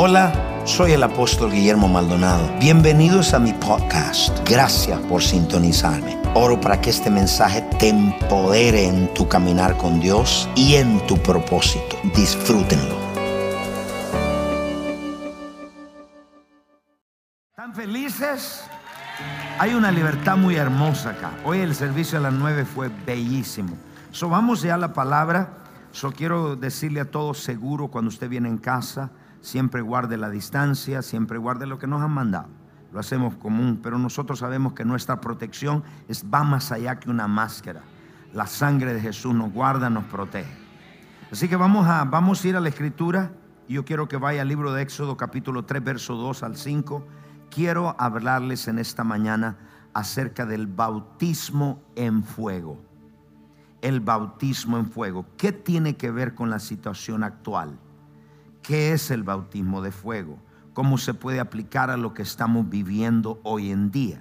Hola, soy el apóstol Guillermo Maldonado. Bienvenidos a mi podcast. Gracias por sintonizarme. Oro para que este mensaje te empodere en tu caminar con Dios y en tu propósito. Disfrútenlo. ¿Están felices? Hay una libertad muy hermosa acá. Hoy el servicio a las 9 fue bellísimo. So, vamos ya a la palabra. So, quiero decirle a todos seguro cuando usted viene en casa siempre guarde la distancia, siempre guarde lo que nos han mandado. Lo hacemos común, pero nosotros sabemos que nuestra protección es, va más allá que una máscara. La sangre de Jesús nos guarda, nos protege. Así que vamos a, vamos a ir a la escritura. Yo quiero que vaya al libro de Éxodo capítulo 3, verso 2 al 5. Quiero hablarles en esta mañana acerca del bautismo en fuego. El bautismo en fuego. ¿Qué tiene que ver con la situación actual? ¿Qué es el bautismo de fuego? ¿Cómo se puede aplicar a lo que estamos viviendo hoy en día?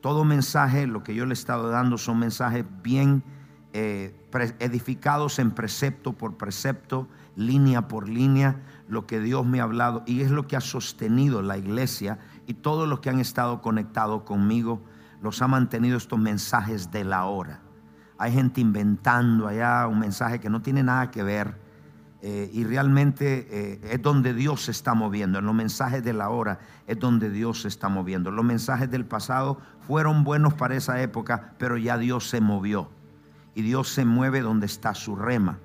Todo mensaje, lo que yo le he estado dando, son mensajes bien eh, edificados en precepto por precepto, línea por línea, lo que Dios me ha hablado y es lo que ha sostenido la iglesia y todos los que han estado conectados conmigo, los ha mantenido estos mensajes de la hora. Hay gente inventando allá un mensaje que no tiene nada que ver eh, y realmente eh, es donde Dios se está moviendo. En los mensajes de la hora es donde Dios se está moviendo. Los mensajes del pasado fueron buenos para esa época, pero ya Dios se movió. Y Dios se mueve donde está su rema.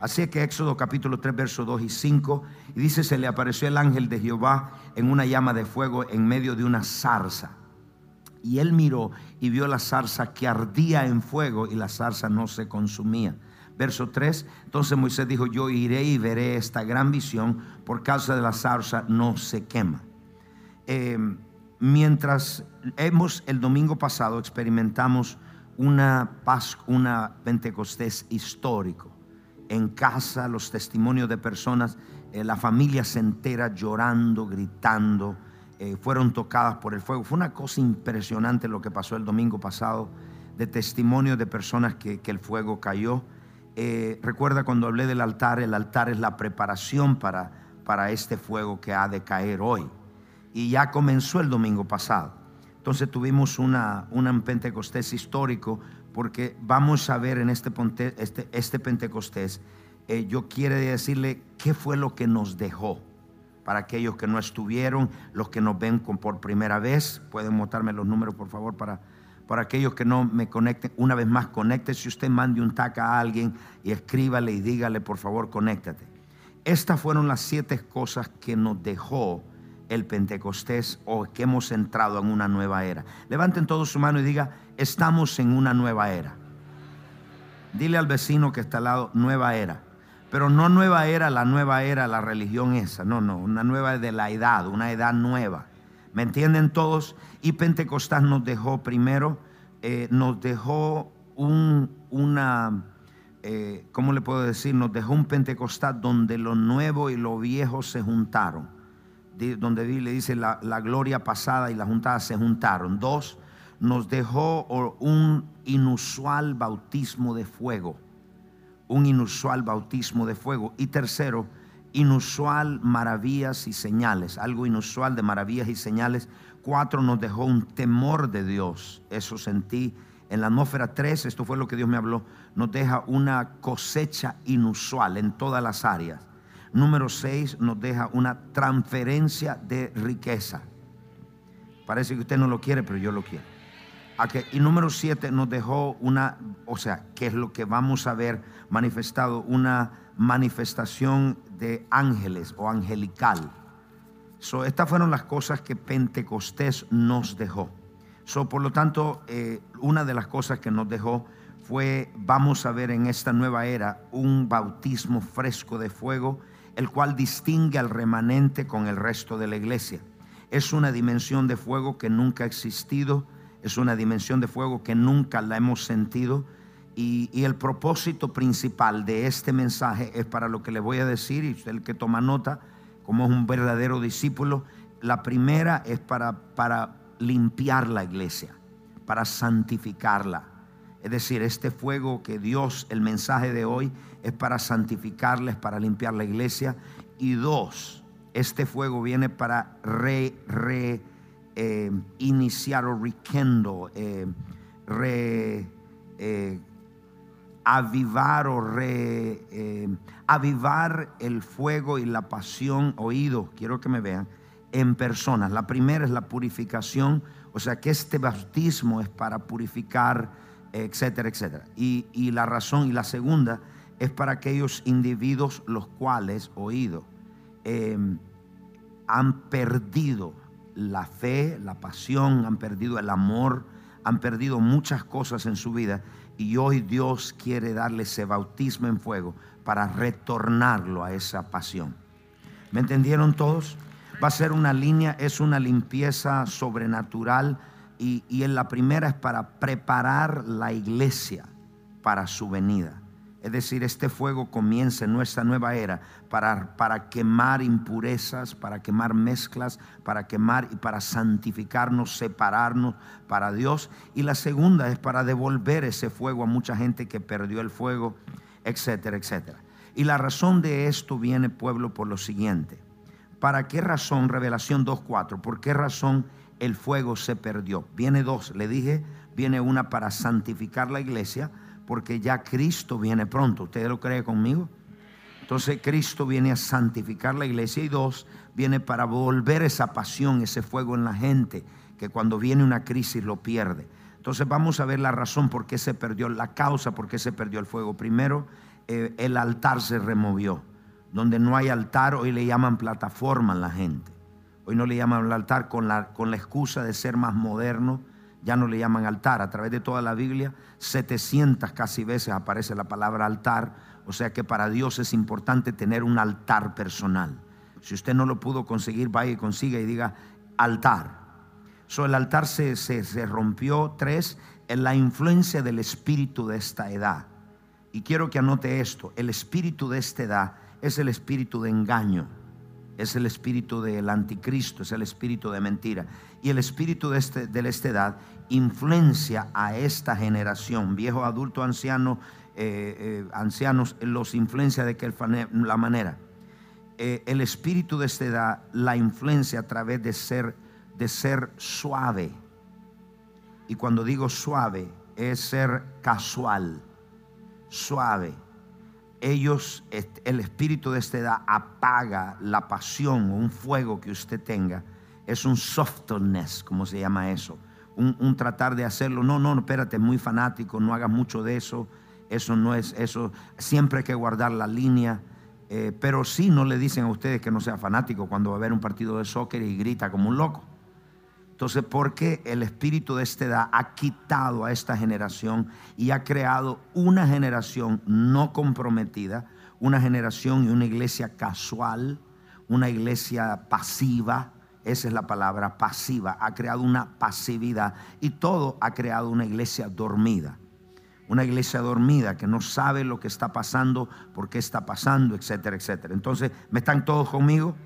Así que Éxodo capítulo 3, versos 2 y 5, y dice, se le apareció el ángel de Jehová en una llama de fuego en medio de una zarza. Y él miró y vio la zarza que ardía en fuego y la zarza no se consumía Verso 3, entonces Moisés dijo, yo iré y veré esta gran visión, por causa de la zarza no se quema. Eh, mientras hemos el domingo pasado experimentamos una paz, una Pentecostés histórico. En casa, los testimonios de personas, eh, la familia se entera llorando, gritando, eh, fueron tocadas por el fuego. Fue una cosa impresionante lo que pasó el domingo pasado, de testimonios de personas que, que el fuego cayó. Eh, recuerda cuando hablé del altar, el altar es la preparación para, para este fuego que ha de caer hoy. Y ya comenzó el domingo pasado. Entonces tuvimos una, una Pentecostés histórico porque vamos a ver en este, este, este Pentecostés, eh, yo quiero decirle qué fue lo que nos dejó. Para aquellos que no estuvieron, los que nos ven por primera vez, pueden mostrarme los números por favor para para aquellos que no me conecten, una vez más, si Usted mande un tag a alguien y escríbale y dígale, por favor, conéctate. Estas fueron las siete cosas que nos dejó el Pentecostés o que hemos entrado en una nueva era. Levanten todos su mano y diga, estamos en una nueva era. Dile al vecino que está al lado, nueva era. Pero no nueva era, la nueva era, la religión esa. No, no, una nueva de la edad, una edad nueva. ¿Me entienden todos? Y Pentecostés nos dejó primero, eh, nos dejó un, una, eh, ¿cómo le puedo decir? Nos dejó un Pentecostés donde lo nuevo y lo viejo se juntaron. Donde le dice la, la gloria pasada y la juntada se juntaron. Dos, nos dejó un inusual bautismo de fuego. Un inusual bautismo de fuego. Y tercero, inusual maravillas y señales, algo inusual de maravillas y señales. Cuatro nos dejó un temor de Dios, eso sentí. En la atmósfera tres, esto fue lo que Dios me habló, nos deja una cosecha inusual en todas las áreas. Número seis nos deja una transferencia de riqueza. Parece que usted no lo quiere, pero yo lo quiero. Y número siete nos dejó una, o sea, que es lo que vamos a ver manifestado, una manifestación ángeles o angelical. So, estas fueron las cosas que Pentecostés nos dejó. So, por lo tanto, eh, una de las cosas que nos dejó fue, vamos a ver en esta nueva era, un bautismo fresco de fuego, el cual distingue al remanente con el resto de la iglesia. Es una dimensión de fuego que nunca ha existido, es una dimensión de fuego que nunca la hemos sentido y, el propósito principal de este mensaje es para lo que le voy a decir, y usted el que toma nota, como es un verdadero discípulo, la primera es para, para limpiar la iglesia, para santificarla. Es decir, este fuego que Dios, el mensaje de hoy, es para santificarla, es para limpiar la iglesia. Y dos, este fuego viene para re, re eh, iniciar o rekindle, eh, re, eh, avivar o re, eh, avivar el fuego y la pasión oído, quiero que me vean, en personas. La primera es la purificación, o sea que este bautismo es para purificar, etcétera, etcétera. Y, y la razón, y la segunda es para aquellos individuos los cuales, oído, eh, han perdido la fe, la pasión, han perdido el amor, han perdido muchas cosas en su vida y hoy Dios quiere darle ese bautismo en fuego para retornarlo a esa pasión. ¿Me entendieron todos? Va a ser una línea, es una limpieza sobrenatural y, y en la primera es para preparar la iglesia para su venida. Es decir, este fuego comienza en nuestra nueva era para, para, quemar impurezas, para quemar mezclas, para quemar y para santificarnos, separarnos para Dios. Y la segunda es para devolver ese fuego a mucha gente que perdió el fuego, etcétera, etcétera. Y la razón de esto viene, pueblo, por lo siguiente. ¿Para qué razón, Revelación 2.4? ¿Por qué razón el fuego se perdió? Viene dos, le dije, viene una para santificar la iglesia porque ya Cristo viene pronto. ¿Usted lo cree conmigo? Entonces Cristo viene a santificar la iglesia y dos, viene para volver esa pasión, ese fuego en la gente, que cuando viene una crisis lo pierde. Entonces vamos a ver la razón por qué se perdió, la causa por qué se perdió el fuego. Primero, eh, el altar se removió. Donde no hay altar, hoy le llaman plataforma a la gente. Hoy no le llaman altar con la, con la excusa de ser más moderno ya no le llaman altar. A través de toda la Biblia, 700 casi veces aparece la palabra altar. O sea que para Dios es importante tener un altar personal. Si usted no lo pudo conseguir, vaya y consiga y diga altar. So, el altar se, se, se rompió. Tres, en la influencia del espíritu de esta edad. Y quiero que anote esto. El espíritu de esta edad es el espíritu de engaño es el espíritu del anticristo, es el espíritu de mentira. Y el espíritu de, este, de esta edad influencia a esta generación, viejo, adulto, anciano, eh, eh, ancianos, los influencia de que la manera. Eh, el espíritu de esta edad la influencia a través de ser, de ser suave. Y cuando digo suave, es ser casual, suave ellos, el espíritu de esta edad apaga la pasión o un fuego que usted tenga. Es un softness, como se llama eso. Un, tratar de hacerlo. No, no, espérate, muy fanático, no hagas mucho de eso. Eso no es, eso. Siempre hay que guardar la línea. Eh, pero sí no le dicen a ustedes que no sea fanático cuando va a ver un partido de soccer y grita como un loco. Entonces, porque el espíritu de esta edad ha quitado a esta generación y ha creado una generación no comprometida, una generación y una iglesia casual, una iglesia pasiva, esa es la palabra pasiva, ha creado una pasividad y todo ha creado una iglesia dormida. Una iglesia dormida que no sabe lo que está pasando, por qué está pasando, etcétera, etcétera. Entonces, ¿me están todos conmigo?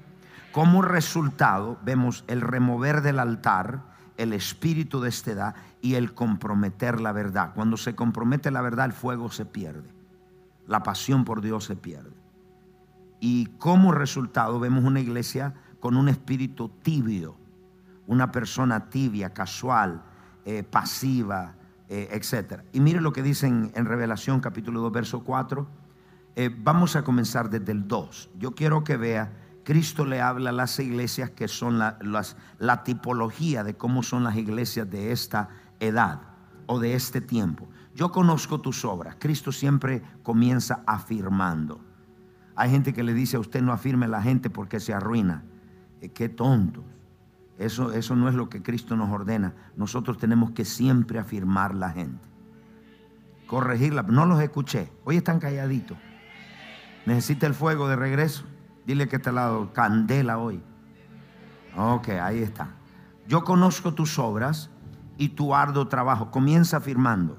Como resultado, vemos el remover del altar, el espíritu de esta edad y el comprometer la verdad. Cuando se compromete la verdad, el fuego se pierde. La pasión por Dios se pierde. Y como resultado, vemos una iglesia con un espíritu tibio, una persona tibia, casual, eh, pasiva, eh, etc. Y mire lo que dicen en Revelación capítulo 2, verso 4. Eh, vamos a comenzar desde el 2. Yo quiero que vea Cristo le habla a las iglesias que son la, la tipología de cómo son las iglesias de esta edad o de este tiempo. Yo conozco tus obras. Cristo siempre comienza afirmando. Hay gente que le dice a usted no afirme la gente porque se arruina. Eh, qué tontos. Eso, eso no es lo que Cristo nos ordena. Nosotros tenemos que siempre afirmar la gente. Corregirla. No los escuché. Hoy están calladitos. Necesita el fuego de regreso. Dile que te la dado candela hoy. Ok, ahí está. Yo conozco tus obras y tu arduo trabajo. Comienza afirmando.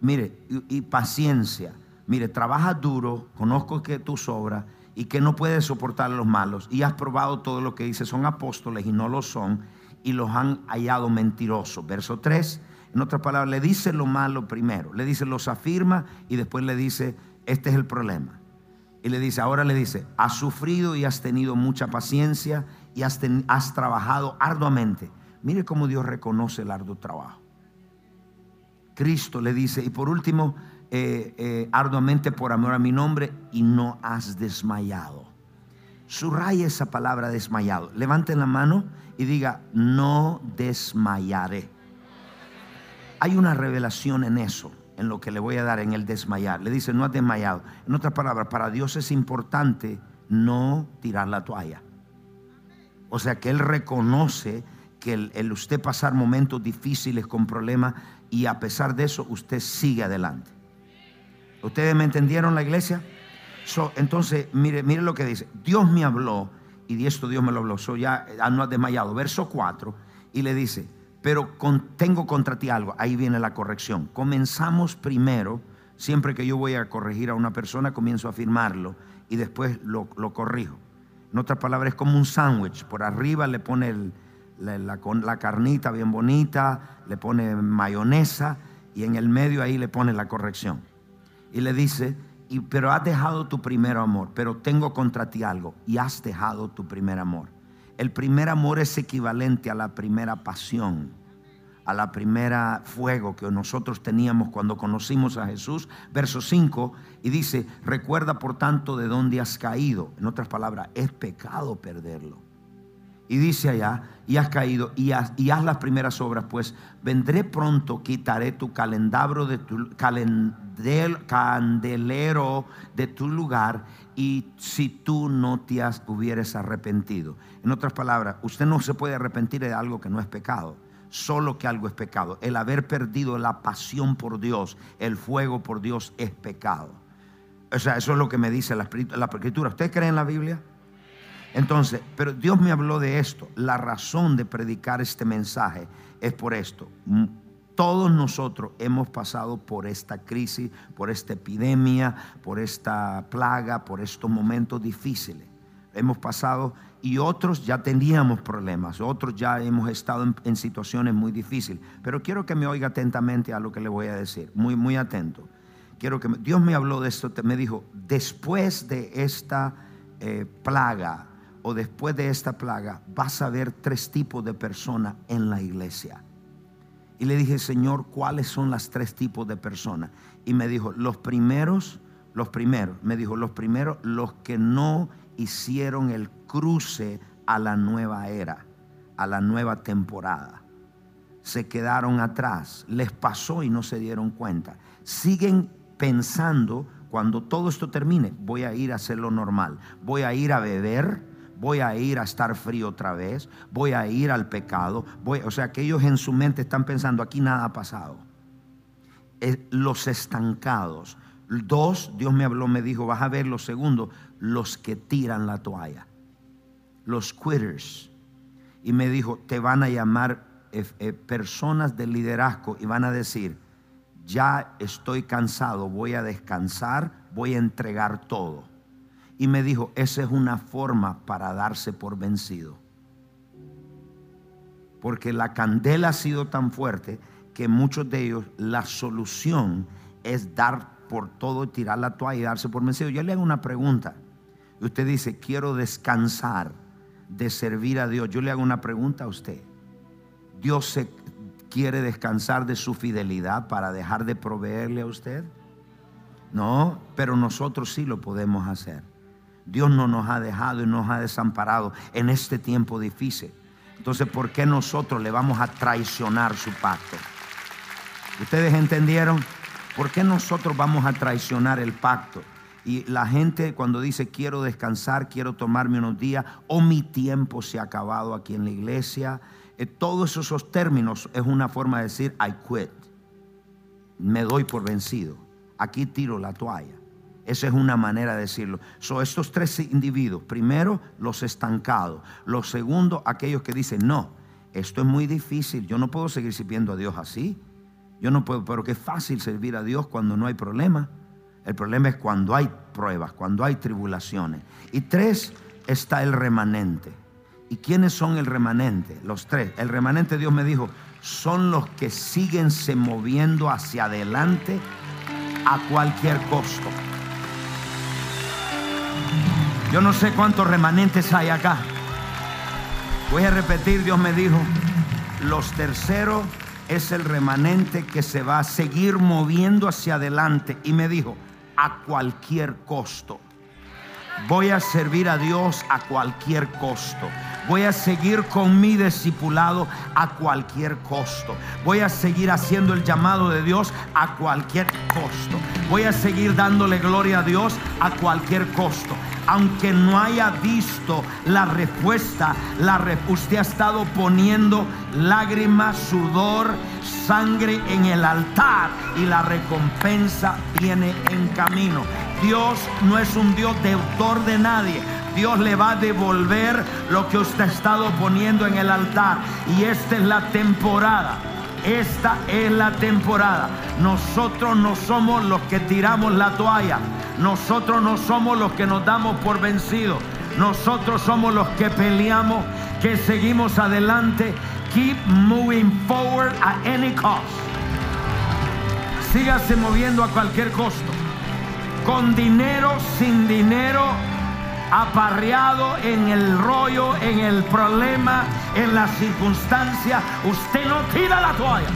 Mire, y, paciencia. Mire, trabajas duro, conozco que tus obras y que no puedes soportar a los malos. Y has probado todo lo que dice. Son apóstoles y no lo son. Y los han hallado mentirosos. Verso 3. En otras palabras, le dice lo malo primero. Le dice, los afirma y después le dice, este es el problema Y le dice, ahora le dice, has sufrido y has tenido mucha paciencia y has trabajado arduamente. Mire cómo Dios reconoce el arduo trabajo. Cristo le dice, y por último, eh, eh, arduamente por amor a mi nombre y no has desmayado. Subraya esa palabra desmayado. Levante la mano y diga, no desmayaré. Hay una revelación en eso, en lo que le voy a dar en el desmayar. Le dice, no has desmayado. En otras palabras, para Dios es importante no tirar la toalla. O sea que Él reconoce que el usted pasar momentos difíciles con problemas y a pesar de eso usted sigue adelante. ¿Ustedes me entendieron la iglesia? entonces, mire, mire lo que dice. Dios me habló y de esto Dios me lo habló. So ya ah, no ha desmayado. Verso 4 y le dice, pero tengo contra ti algo. Ahí viene la corrección. Comenzamos primero, siempre que yo voy a corregir a una persona, comienzo a afirmarlo y después lo, corrijo. En otras palabras, es como un sándwich. Por arriba le pone la, la carnita bien bonita, le pone mayonesa y en el medio ahí le pone la corrección y le dice, y, pero has dejado tu primer amor, pero tengo contra ti algo, y has dejado tu primer amor. El primer amor es equivalente a la primera pasión, a la primera fuego que nosotros teníamos cuando conocimos a Jesús. Verso 5, y dice, recuerda por tanto de dónde has caído. En otras palabras, es pecado perderlo. Y dice allá, y has caído, y haz, y las primeras obras, pues vendré pronto, quitaré tu calendario de tu candelero de tu lugar, y si tú no te has, hubieres arrepentido. En otras palabras, usted no se puede arrepentir de algo que no es pecado, solo que algo es pecado. El haber perdido la pasión por Dios, el fuego por Dios es pecado. O sea, eso es lo que me dice la, la escritura. ¿Usted cree en la Biblia? Entonces, pero Dios me habló de esto. La razón de predicar este mensaje es por esto. Todos nosotros hemos pasado por esta crisis, por esta epidemia, por esta plaga, por estos momentos difíciles. Hemos pasado y otros ya teníamos problemas, otros ya hemos estado en, situaciones muy difíciles. Pero quiero que me oiga atentamente a lo que le voy a decir, muy, muy atento. Quiero que Dios me habló de esto, me dijo, después de esta eh, plaga, después de esta plaga, vas a ver tres tipos de personas en la iglesia. Y le dije, Señor, ¿cuáles son las tres tipos de personas? Y me dijo, los primeros, los primeros, me dijo, los primeros, los que no hicieron el cruce a la nueva era, a la nueva temporada. Se quedaron atrás, les pasó y no se dieron cuenta. Siguen pensando, cuando todo esto termine, voy a ir a hacer lo normal, voy a ir a beber, voy a ir a estar frío otra vez, voy a ir al pecado, voy, o sea que ellos en su mente están pensando, aquí nada ha pasado. los estancados. Dos, Dios me habló, me dijo, vas a ver los segundos, los que tiran la toalla, los quitters. Y me dijo, te van a llamar eh, eh, personas de liderazgo y van a decir, ya estoy cansado, voy a descansar, voy a entregar todo. Y me dijo, esa es una forma para darse por vencido. Porque la candela ha sido tan fuerte que muchos de ellos la solución es dar por todo, y tirar la toalla y darse por vencido. Yo le hago una pregunta. Usted dice, quiero descansar de servir a Dios. Yo le hago una pregunta a usted. ¿Dios se quiere descansar de su fidelidad para dejar de proveerle a usted? No, pero nosotros sí lo podemos hacer. Dios no nos ha dejado y nos ha desamparado en este tiempo difícil. Entonces, ¿por qué nosotros le vamos a traicionar su pacto? ¿Ustedes entendieron? ¿Por qué nosotros vamos a traicionar el pacto? Y la gente cuando dice quiero descansar, quiero tomarme unos días, o mi tiempo se ha acabado aquí en la iglesia, eh, todos esos términos es una forma de decir I quit. Me doy por vencido. Aquí tiro la toalla. Esa es una manera de decirlo. Son estos tres individuos. Primero, los estancados. Lo segundo, aquellos que dicen, no, esto es muy difícil. Yo no puedo seguir sirviendo a Dios así. Yo no puedo, pero que es fácil servir a Dios cuando no hay problema. El problema es cuando hay pruebas, cuando hay tribulaciones. Y tres, está el remanente. ¿Y quiénes son el remanente? Los tres. El remanente, Dios me dijo, son los que siguen se moviendo hacia adelante a cualquier costo. Yo no sé cuántos remanentes hay acá. Voy a repetir, Dios me dijo, los terceros es el remanente que se va a seguir moviendo hacia adelante. Y me dijo, a cualquier costo. Voy a servir a Dios a cualquier costo. Voy a seguir con mi discipulado a cualquier costo. Voy a seguir haciendo el llamado de Dios a cualquier costo. Voy a seguir dándole gloria a Dios a cualquier costo aunque no haya visto la respuesta, la usted ha estado poniendo lágrimas, sudor, sangre en el altar y la recompensa viene en camino. Dios no es un Dios deudor de nadie. Dios le va a devolver lo que usted ha estado poniendo en el altar. Y esta es la temporada. Esta es la temporada. Nosotros no somos los que tiramos la toalla. Nosotros no somos los que nos damos por vencidos. Nosotros somos los que peleamos, que seguimos adelante. Keep moving forward at any cost. Sígase moviendo a cualquier costo. Con dinero, sin dinero, aparreado en el rollo, en el problema, en la circunstancia. Usted no tira la toalla.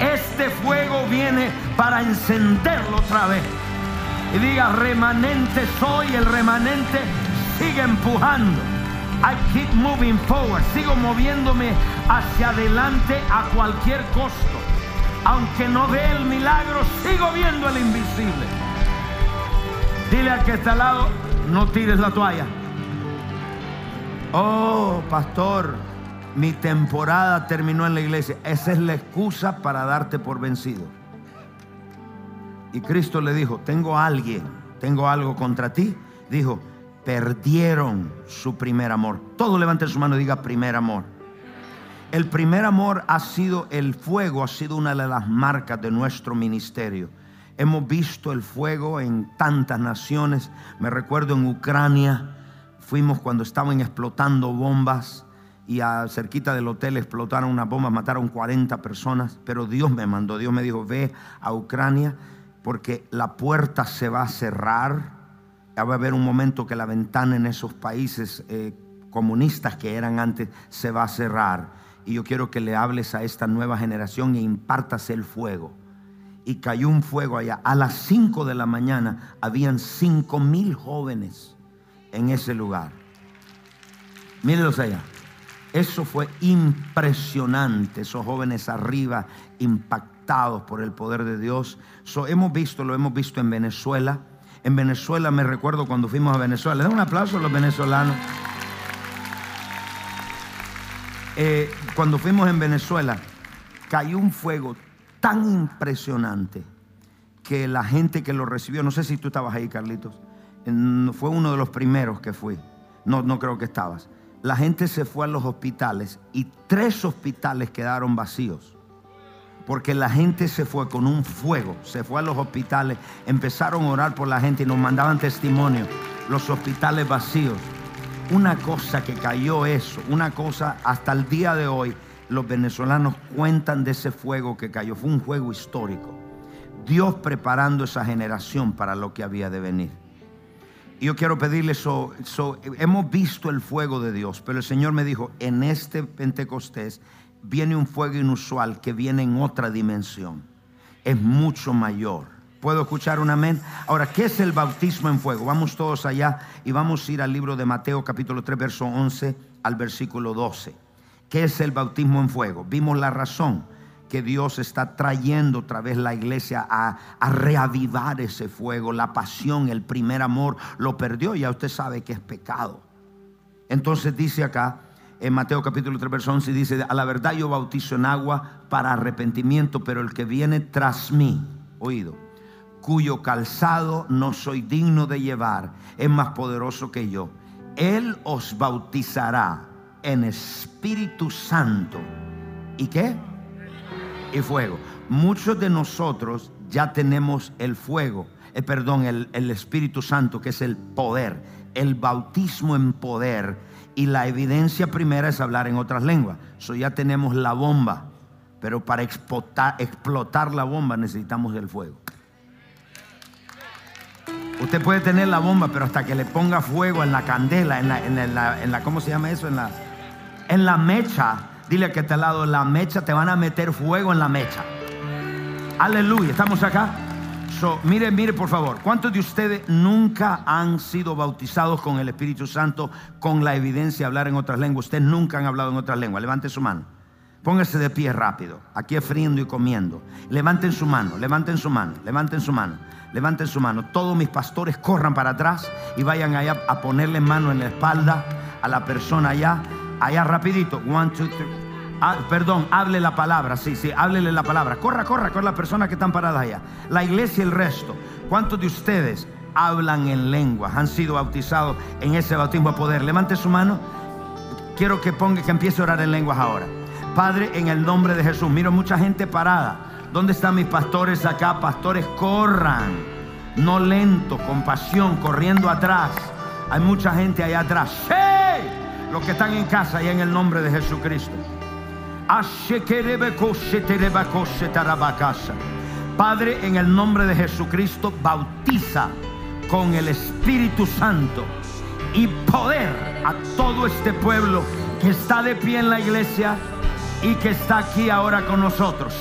este fuego viene para encenderlo otra vez. Y diga, remanente soy, el remanente sigue empujando. I keep moving forward. Sigo moviéndome hacia adelante a cualquier costo. Aunque no ve el milagro, sigo viendo el invisible. Dile al que está al lado, no tires la toalla. Oh, pastor, mi temporada terminó en la iglesia. Esa es la excusa para darte por vencido. Y Cristo le dijo, tengo alguien, tengo algo contra ti. Dijo, perdieron su primer amor. Todo levante su mano y diga primer amor. El primer amor ha sido el fuego, ha sido una de las marcas de nuestro ministerio. Hemos visto el fuego en tantas naciones. Me recuerdo en Ucrania, fuimos cuando estaban explotando bombas y a cerquita del hotel explotaron unas bombas, mataron 40 personas, pero Dios me mandó, Dios me dijo, ve a Ucrania porque la puerta se va a cerrar. Va a haber un momento que la ventana en esos países eh, comunistas que eran antes se va a cerrar. Y yo quiero que le hables a esta nueva generación e impartas el fuego. Y cayó un fuego allá. A las 5 de la mañana habían 5 mil jóvenes en ese lugar. Mírenlos allá. Eso fue impresionante. Esos jóvenes arriba impactados por el poder de Dios. Hemos visto, lo hemos visto en Venezuela. En Venezuela me recuerdo cuando fuimos a Venezuela. Dan un aplauso a los venezolanos. Eh, cuando fuimos en Venezuela, cayó un fuego tan impresionante que la gente que lo recibió, no sé si tú estabas ahí, Carlitos, fue uno de los primeros que fui. No, no creo que estabas. La gente se fue a los hospitales y tres hospitales quedaron vacíos. Porque la gente se fue con un fuego, se fue a los hospitales, empezaron a orar por la gente y nos mandaban testimonio. Los hospitales vacíos. Una cosa que cayó eso, una cosa hasta el día de hoy, los venezolanos cuentan de ese fuego que cayó. Fue un fuego histórico. Dios preparando esa generación para lo que había de venir. Y yo quiero pedirle eso, hemos visto el fuego de Dios, pero el Señor me dijo, en este Pentecostés viene un fuego inusual que viene en otra dimensión. Es mucho mayor. ¿Puedo escuchar un amén? Ahora, ¿qué es el bautismo en fuego? Vamos todos allá y vamos a ir al libro de Mateo capítulo 3, verso 11 al versículo 12. ¿Qué es el bautismo en fuego? Vimos la razón que Dios está trayendo otra vez la iglesia a, reavivar ese fuego, la pasión, el primer amor, lo perdió, ya usted sabe que es pecado. Entonces dice acá, en Mateo capítulo 3, verso 11, dice, a la verdad yo bautizo en agua para arrepentimiento, pero el que viene tras mí, oído, cuyo calzado no soy digno de llevar, es más poderoso que yo. Él os bautizará en Espíritu Santo. ¿Y qué? Y fuego. Muchos de nosotros ya tenemos el fuego, eh, perdón, el, el Espíritu Santo, que es el poder, el bautismo en poder. Y la evidencia primera es hablar en otras lenguas. So ya tenemos la bomba, pero para explotar, explotar la bomba necesitamos el fuego. Usted puede tener la bomba, pero hasta que le ponga fuego en la candela, en la, en la, en la ¿cómo se llama eso? En la, en la mecha. Dile que está al lado, la mecha, te van a meter fuego en la mecha. Aleluya, ¿estamos acá? So, mire, mire por favor, ¿cuántos de ustedes nunca han sido bautizados con el Espíritu Santo con la evidencia de hablar en otras lenguas? Ustedes nunca han hablado en otras lenguas. Levante su mano. Póngase de pie rápido, aquí friendo y comiendo. Levanten su mano, levanten su mano, levanten su mano, levanten su mano. Todos mis pastores corran para atrás y vayan allá a ponerle mano en la espalda a la persona allá, allá rapidito. One, two, three. Ah, perdón, hable la palabra, sí, sí, háblele la palabra. Corra, corra con las personas que están paradas allá. La iglesia y el resto. ¿Cuántos de ustedes hablan en lengua? Han sido bautizados en ese bautismo de poder. Levante su mano. Quiero que ponga, que empiece a orar en lenguas ahora. Padre, en el nombre de Jesús. Miro mucha gente parada. ¿Dónde están mis pastores acá? Pastores, corran. No lento, con pasión, corriendo atrás. Hay mucha gente allá atrás. ¡Hey! Los que están en casa y en el nombre de Jesucristo. Padre, en el nombre de Jesucristo, bautiza con el Espíritu Santo y poder a todo este pueblo que está de pie en la iglesia y que está aquí ahora con nosotros.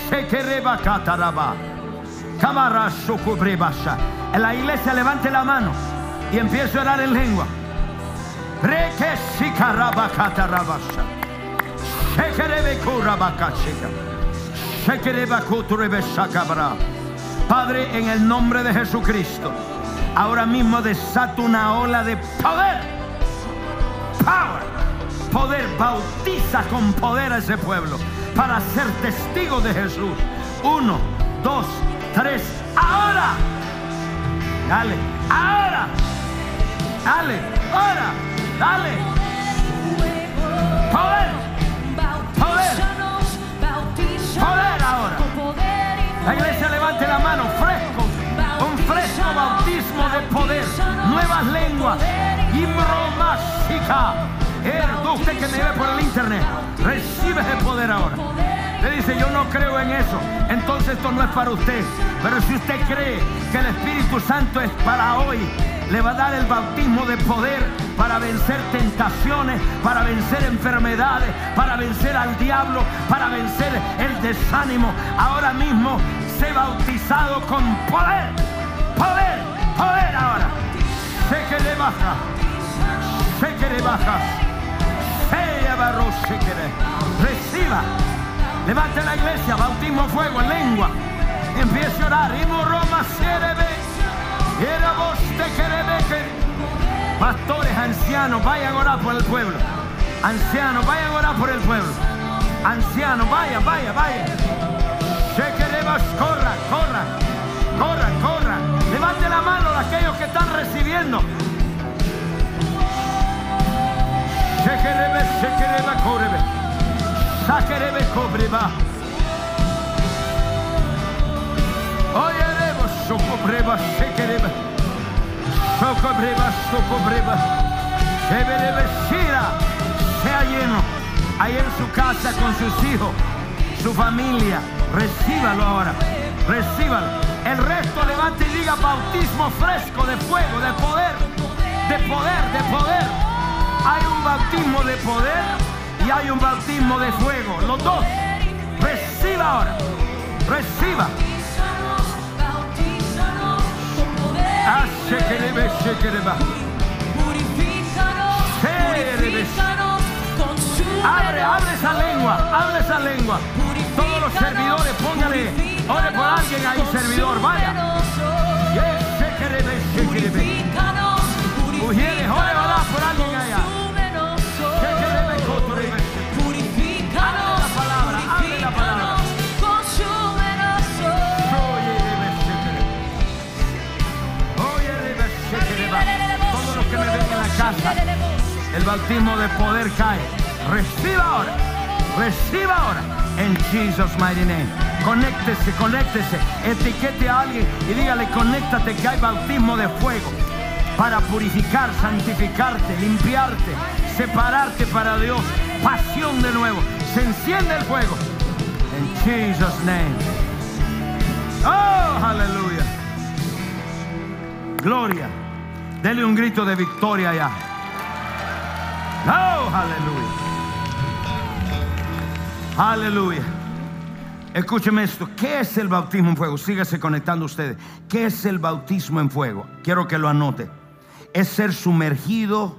En la iglesia levante la mano y empiece a orar en lengua. Padre, en el nombre de Jesucristo, ahora mismo desato una ola de poder. Power. Poder bautiza con poder a ese pueblo para ser testigo de Jesús. Uno, dos, tres, ahora. Dale, ahora. Dale, ahora. Dale. Poder. Poder ahora. La iglesia levante la mano, fresco. Un fresco bautismo de poder. Nuevas lenguas. Erdo, usted que me ve por el internet, recibe ese poder ahora. Le dice, yo no creo en eso. Entonces esto no es para usted. Pero si usted cree que el Espíritu Santo es para hoy, le va a dar el bautismo de poder para vencer tentaciones, para vencer enfermedades, para vencer al diablo, para vencer el desánimo. Ahora mismo sé bautizado con poder, poder, poder ahora. Sé que le baja, sé que le baja. Sé que Reciba. Levante la iglesia, bautismo fuego, en lengua. Empiece a orar. Roma Era vos te Pastores, ancianos, vayan a orar por el pueblo. Ancianos, vayan a orar por el pueblo. Ancianos, vayan, vayan, vayan. queremos, corra, corra, corra, corra. Levante la mano de aquellos que están recibiendo. Shekerebe, shekerebe, correbe. Sakerebe, cobreba. Oyeremos, socobreba, shekerebe. Sea lleno ahí en su casa con sus hijos, su familia. Recíbalo ahora. Recíbalo. El resto levante y diga bautismo fresco de fuego, de poder, de poder, de poder. Hay un bautismo de poder hay un bautismo de fuego. Los dos. Reciba ahora. Reciba. Abre, abre esa lengua, abre esa lengua. Todos los servidores, póngale, ore por alguien ahí, servidor, vaya. Ujieres, ore, por alguien allá. El bautismo de poder cae. Reciba ahora. Reciba ahora. En Jesus mighty name. Conéctese, conéctese. Etiquete a alguien y dígale, conéctate que hay bautismo de fuego para purificar, santificarte, limpiarte, separarte para Dios. Pasión de nuevo. Se enciende el fuego. En Jesus name. Oh, aleluya. Gloria. Dele un grito de victoria ya. Oh, aleluya. Aleluya. Escúcheme esto. ¿Qué es el bautismo en fuego? Sígase conectando ustedes. ¿Qué es el bautismo en fuego? Quiero que lo anote. Es ser sumergido,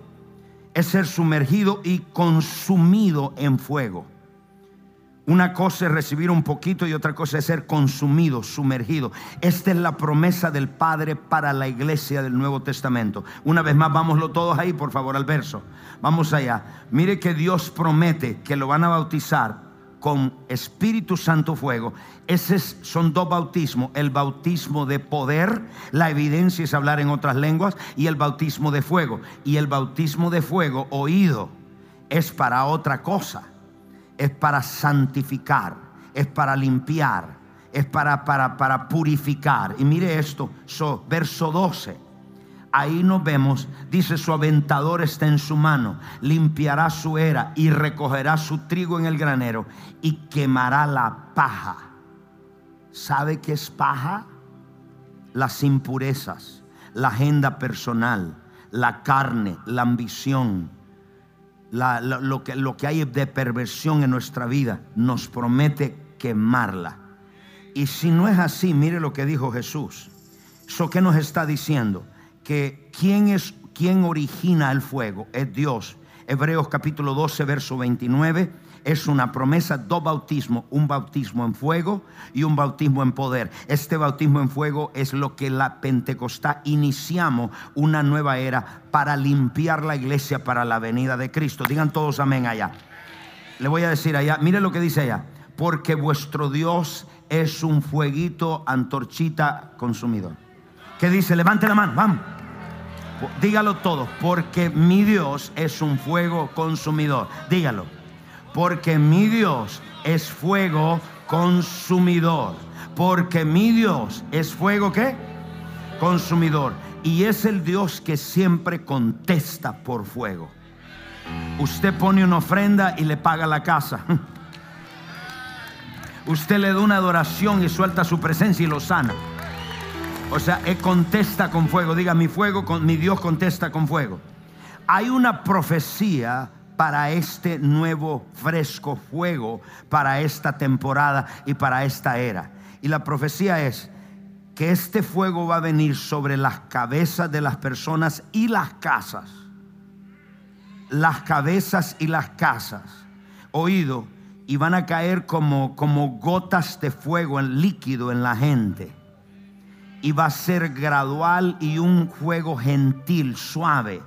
es ser sumergido y consumido en fuego. Una cosa es recibir un poquito y otra cosa es ser consumido, sumergido. Esta es la promesa del Padre para la iglesia del Nuevo Testamento. Una vez más, vámonos todos ahí, por favor, al verso. Vamos allá. Mire que Dios promete que lo van a bautizar con Espíritu Santo fuego. Esos son dos bautismos, el bautismo de poder, la evidencia es hablar en otras lenguas, y el bautismo de fuego. Y el bautismo de fuego, oído, es para otra cosa es para santificar, es para limpiar, es para, para, para purificar. Y mire esto, verso 12. Ahí nos vemos, dice su aventador está en su mano, limpiará su era y recogerá su trigo en el granero y quemará la paja. ¿Sabe qué es paja? Las impurezas, la agenda personal, la carne, la ambición, lo, que, lo que hay de perversión en nuestra vida, nos promete quemarla. Y si no es así, mire lo que dijo Jesús. ¿Eso qué nos está diciendo? Que quién es quien origina el fuego es Dios. Hebreos capítulo 12, verso 29 es una promesa, dos bautismos, un bautismo en fuego y un bautismo en poder. Este bautismo en fuego es lo que la Pentecostal iniciamos una nueva era para limpiar la iglesia para la venida de Cristo. Digan todos amén allá. Le voy a decir allá, mire lo que dice allá, porque vuestro Dios es un fueguito antorchita consumidor. ¿Qué dice? Levante la mano, vamos. Dígalo todo, porque mi Dios es un fuego consumidor. Dígalo porque mi Dios es fuego consumidor. Porque mi Dios es fuego qué? Consumidor. Y es el Dios que siempre contesta por fuego. Usted pone una ofrenda y le paga la casa. Usted le da una adoración y suelta su presencia y lo sana. O sea, él contesta con fuego. Diga, mi fuego, mi Dios contesta con fuego. Hay una profecía para este nuevo fresco fuego, para esta temporada y para esta era. Y la profecía es que este fuego va a venir sobre las cabezas de las personas y las casas. Las cabezas y las casas. Oído, y van a caer como, como gotas de fuego en líquido en la gente. Y va a ser gradual y un fuego gentil, suave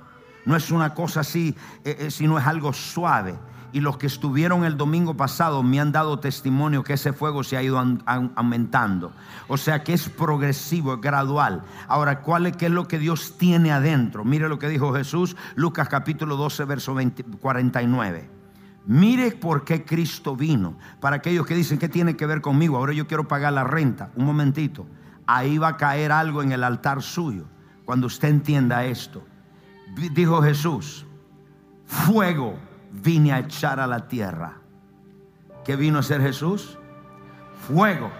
no es una cosa así, eh, eh, sino es algo suave. Y los que estuvieron el domingo pasado me han dado testimonio que ese fuego se ha ido aumentando. O sea que es progresivo, es gradual. Ahora, ¿cuál es, ¿qué es lo que Dios tiene adentro? Mire lo que dijo Jesús, Lucas capítulo 12, verso 49. Mire por qué Cristo vino. Para aquellos que dicen, ¿qué tiene que ver conmigo? Ahora yo quiero pagar la renta. Un momentito. Ahí va a caer algo en el altar suyo. Cuando usted entienda esto dijo Jesús, fuego vine a echar a la tierra. ¿Qué vino a ser Jesús? Fuego.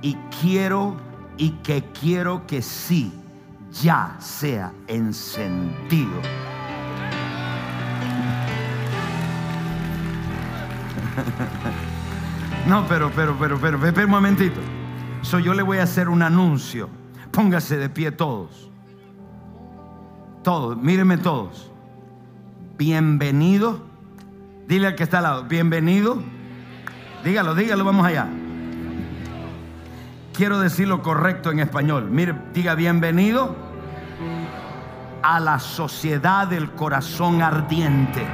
Y quiero y que quiero que sí ya sea encendido. No, pero, pero, pero, pero, espera un momentito. Yo le voy a hacer un anuncio. Póngase de pie todos. Todos, mírenme todos. Bienvenido. Dile al que está al lado, bienvenido. Dígalo, dígalo, vamos allá. Quiero decirlo correcto en español. Mire, diga bienvenido a la sociedad del corazón ardiente.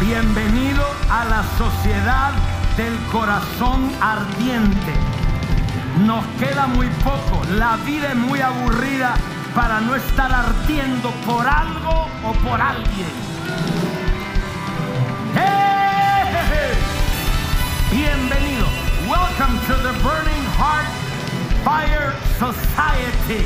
Bienvenido a la sociedad del corazón ardiente. Nos queda muy poco. La vida es muy aburrida para no estar ardiendo por algo o por alguien. ¡Hey! Bienvenido. Welcome to the Burning Heart Fire Society.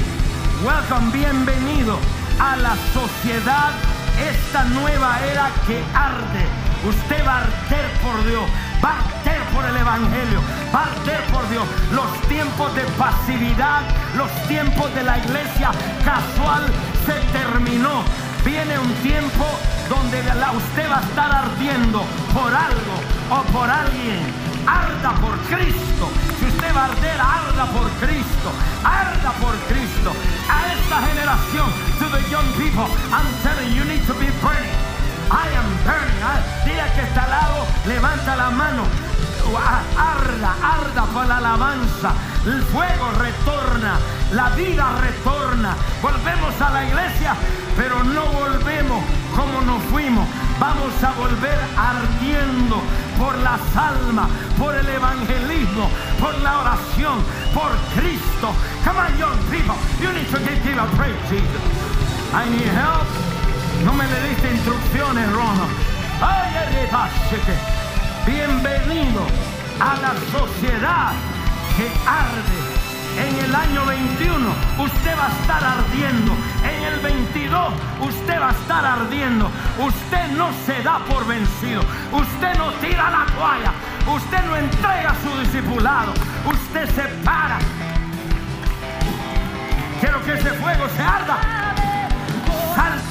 Welcome, bienvenido a la sociedad, esta nueva era que arde. Usted va a arder por Dios arder por el Evangelio, arder por Dios. Los tiempos de pasividad, los tiempos de la iglesia casual se terminó. Viene un tiempo donde usted va a estar ardiendo por algo o por alguien. Arda por Cristo. Si usted va a arder, arda por Cristo. Arda por Cristo. A esta generación, to the young people, I'm telling you, you need to be burning. I am burning. Dile que está al lado, levanta la mano. Arda, arda por la alabanza. El fuego retorna, la vida retorna. Volvemos a la iglesia, pero no volvemos como nos fuimos. Vamos a volver ardiendo por las almas, por el evangelismo, por la oración, por Cristo. Come on, young people. You need to give a praise, Jesus. I need help. No me le diste instrucciones, Rono. Ay, Bienvenido a la sociedad que arde en el año 21 usted va a estar ardiendo. En el 22 usted va a estar ardiendo. Usted no se da por vencido. Usted no tira la toalla. Usted no entrega su discipulado. Usted se para. Quiero que ese fuego se arda.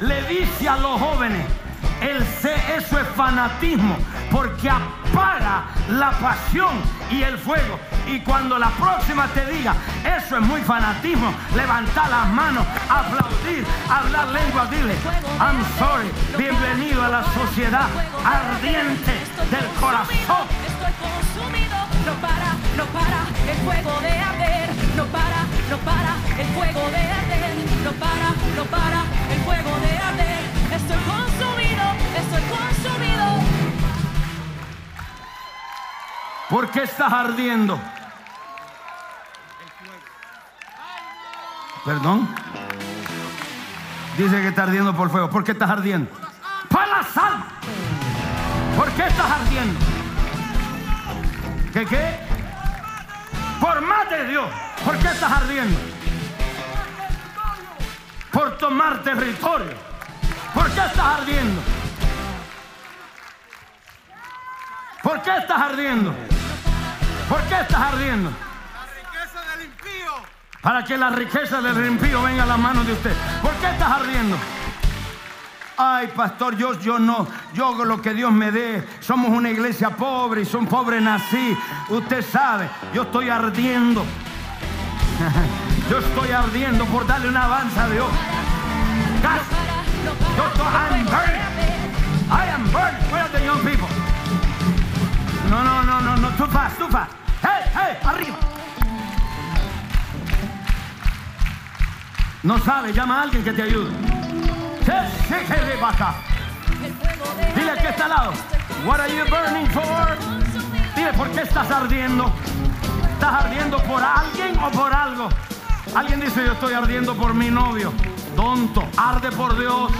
le dice a los jóvenes, el eso es fanatismo, porque apaga la pasión y el fuego. Y cuando la próxima te diga, eso es muy fanatismo, levanta las manos, aplaudir, hablar lengua, dile, I'm sorry, bienvenido a la sociedad ardiente del corazón. No para, no para el fuego de arder, no para, no para el fuego de arder, no para, no para el fuego de arder. Estoy consumido, estoy consumido. ¿Por qué estás ardiendo? Perdón. Dice que está ardiendo por fuego. ¿Por qué estás ardiendo? Para la sal. ¿Por qué estás ardiendo? ¿Qué qué? Por más de Dios. ¿Por qué estás ardiendo? Por tomar territorio. ¿Por qué estás ardiendo? ¿Por qué estás ardiendo? ¿Por qué estás ardiendo? La riqueza del impío. Para que la riqueza del impío venga a la mano de usted. ¿Por qué estás ardiendo? Ay, pastor, yo, yo no, yo hago lo que Dios me dé. Somos una iglesia pobre y son pobres nací. Usted sabe, yo estoy ardiendo. yo estoy ardiendo por darle una avanza a Dios. Estoy, I'm burning. I am burning. Where are the young people? No, no, no, no, no, too fast, too fast. Hey, hey, arriba. No sabe, llama a alguien que te ayude. Dile que está al lado. What are you burning for? Dile por qué estás ardiendo. ¿Estás ardiendo por alguien o por algo? Alguien dice yo estoy ardiendo por mi novio. Tonto, arde por Dios.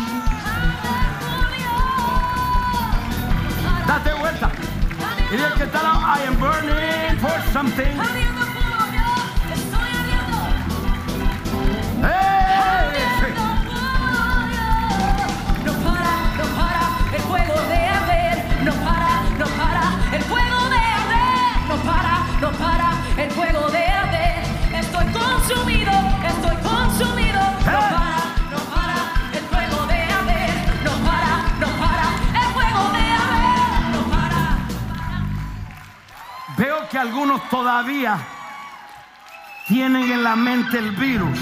Date vuelta. Y dile que está. I am burning for something. no Veo que algunos todavía tienen en la mente el virus.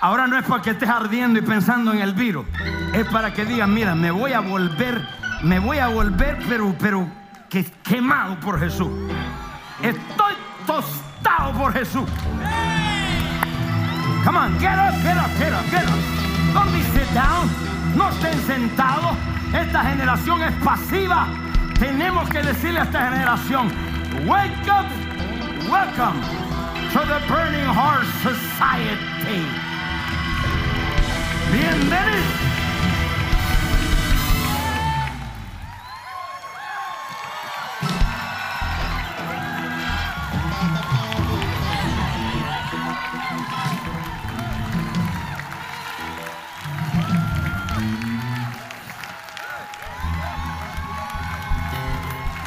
Ahora no es para que estés ardiendo y pensando en el virus. Es para que digan, mira, me voy a volver, me voy a volver, pero, pero que quemado por Jesús. Estoy tostado por Jesús. Come on, get up, get up, get up, get up. Don't be sit down. No estén sentados. Esta generación es pasiva. Tenemos que decirle a esta generación, Wake up! Welcome to the Burning Heart Society. Bienvenido.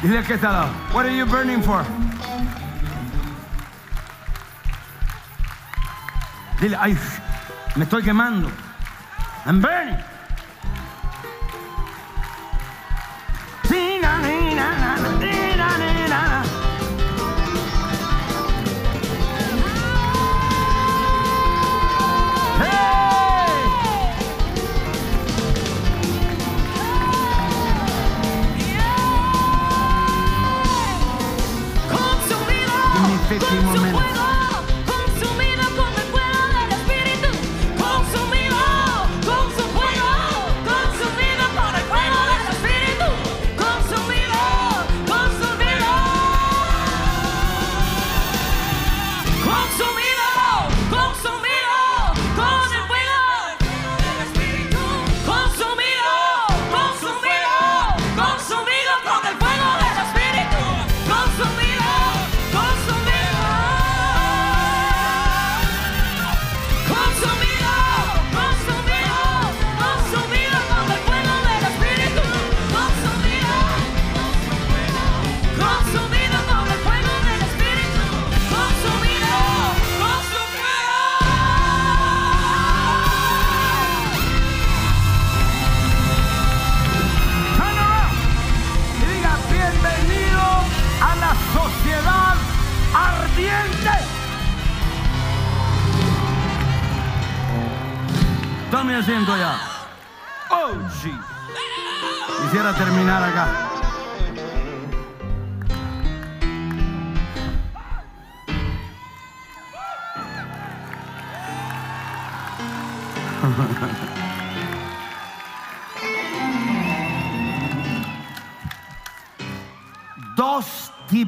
Dile que está lado. What are you burning for? Dile, ay, me estoy quemando. I'm burning.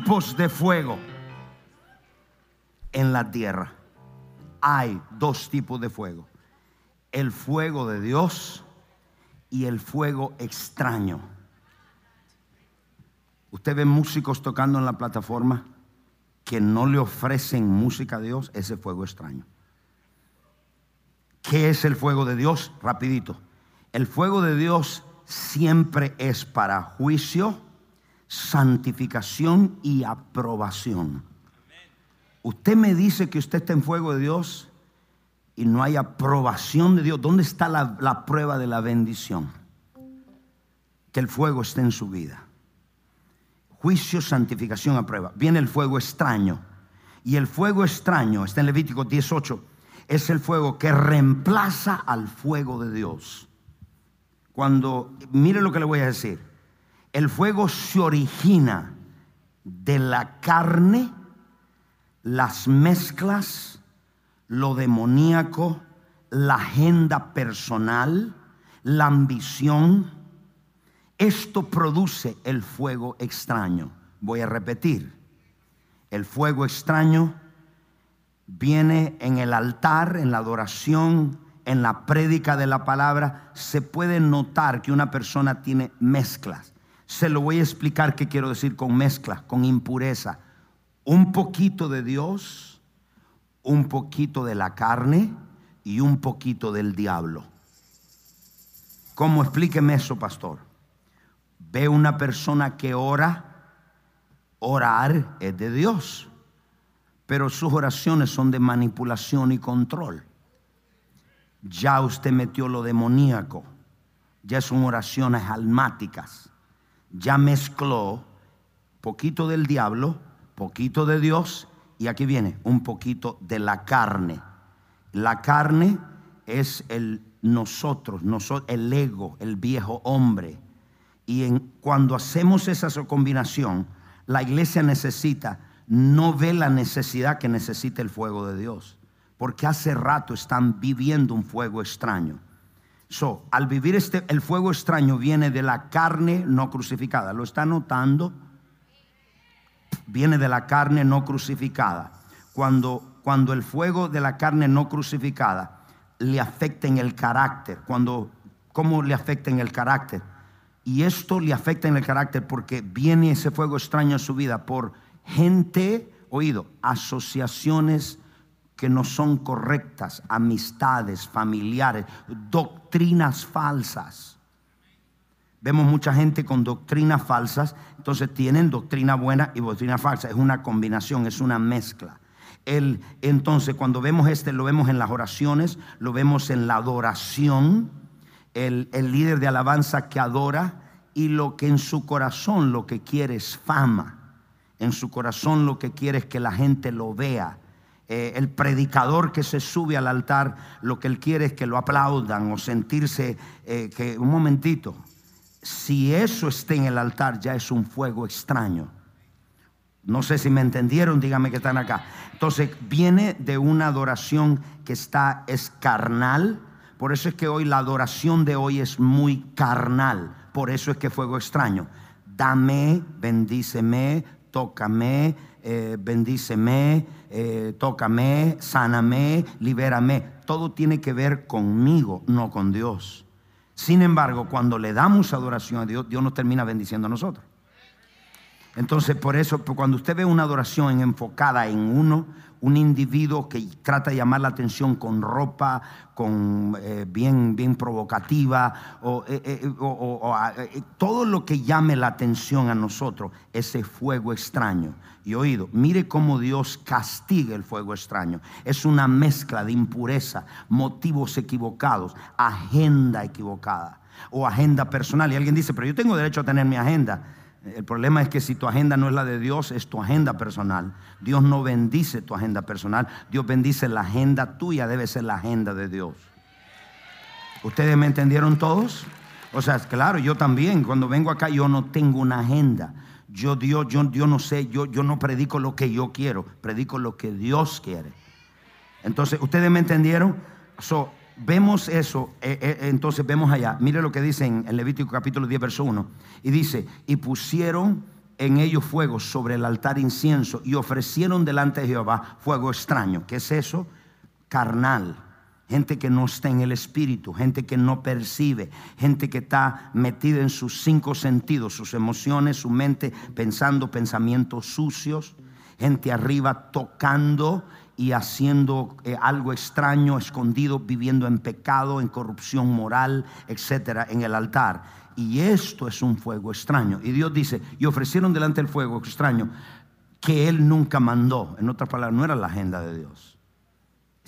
Tipos de fuego en la tierra. Hay dos tipos de fuego. El fuego de Dios y el fuego extraño. Usted ve músicos tocando en la plataforma que no le ofrecen música a Dios, ese fuego extraño. ¿Qué es el fuego de Dios? Rapidito. El fuego de Dios siempre es para juicio, santificación y aprobación. Usted me dice que usted está en fuego de Dios y no hay aprobación de Dios. ¿Dónde está la, prueba de la bendición? Que el fuego esté en su vida. Juicio, santificación, aprueba. Viene el fuego extraño. Y el fuego extraño, está en Levítico 18, es el fuego que reemplaza al fuego de Dios. Cuando, mire lo que le voy a decir, el fuego se origina de la carne, las mezclas, lo demoníaco, la agenda personal, la ambición. Esto produce el fuego extraño. Voy a repetir. El fuego extraño viene en el altar, en la adoración, en la prédica de la palabra. Se puede notar que una persona tiene mezclas. Se lo voy a explicar qué quiero decir con mezcla, con impureza. Un poquito de Dios, un poquito de la carne y un poquito del diablo. ¿Cómo explíqueme eso, pastor? Ve una persona que ora, orar es de Dios, pero sus oraciones son de manipulación y control. Ya usted metió lo demoníaco, ya son oraciones almáticas, ya mezcló poquito del diablo, poquito de Dios y aquí viene un poquito de la carne. La carne es el nosotros, noso- el ego, el viejo hombre. Y en, cuando hacemos esa combinación, la iglesia necesita, no ve la necesidad que necesita el fuego de Dios, porque hace rato están viviendo un fuego extraño. So, al vivir este, el fuego extraño viene de la carne no crucificada. ¿Lo está notando? viene de la carne no crucificada. Cuando, cuando el fuego de la carne no crucificada le afecta en el carácter, cuando, ¿cómo le afecta en el carácter? Y esto le afecta en el carácter porque viene ese fuego extraño a su vida por gente, oído, asociaciones que no son correctas, amistades, familiares, doctrinas falsas. Vemos mucha gente con doctrinas falsas, entonces tienen doctrina buena y doctrina falsa. Es una combinación, es una mezcla. El, entonces, cuando vemos este, lo vemos en las oraciones, lo vemos en la adoración, el, el líder de alabanza que adora y lo que en su corazón lo que quiere es fama. En su corazón lo que quiere es que la gente lo vea eh, el predicador que se sube al altar, lo que él quiere es que lo aplaudan o sentirse eh, que, un momentito, si eso está en el altar ya es un fuego extraño. No sé si me entendieron, dígame que están acá. Entonces viene de una adoración que está, es carnal. Por eso es que hoy la adoración de hoy es muy carnal. Por eso es que fuego extraño. Dame, bendíceme, tócame, eh, bendíceme, eh, tócame, sáname, libérame. Todo tiene que ver conmigo, no con Dios. Sin embargo, cuando le damos adoración a Dios, Dios nos termina bendiciendo a nosotros. Entonces, por eso, cuando usted ve una adoración enfocada en uno, un individuo que trata de llamar la atención con ropa, con eh, bien, bien provocativa, o, eh, todo lo que llame la atención a nosotros, ese fuego extraño. Y oído, mire cómo Dios castiga el fuego extraño. Es una mezcla de impureza, motivos equivocados, agenda equivocada o agenda personal. Y alguien dice, pero yo tengo derecho a tener mi agenda. El problema es que si tu agenda no es la de Dios, es tu agenda personal. Dios no bendice tu agenda personal. Dios bendice la agenda tuya, debe ser la agenda de Dios. ¿Ustedes me entendieron todos? O sea, claro, yo también, cuando vengo acá, yo no tengo una agenda. Yo, Dios, yo, no sé, yo, yo no predico lo que yo quiero, predico lo que Dios quiere. Entonces, ¿ustedes me entendieron? So, vemos eso, eh, eh, entonces vemos allá, mire lo que dice en, Levítico capítulo 10, verso 1, y dice, y pusieron en ellos fuego sobre el altar incienso y ofrecieron delante de Jehová fuego extraño. ¿Qué es eso? Carnal. Gente que no está en el espíritu, gente que no percibe, gente que está metida en sus cinco sentidos, sus emociones, su mente, pensando pensamientos sucios, gente arriba tocando y haciendo eh, algo extraño, escondido, viviendo en pecado, en corrupción moral, etcétera, en el altar. Y esto es un fuego extraño. Y Dios dice, y ofrecieron delante del fuego extraño que Él nunca mandó. En otras palabras, no era la agenda de Dios,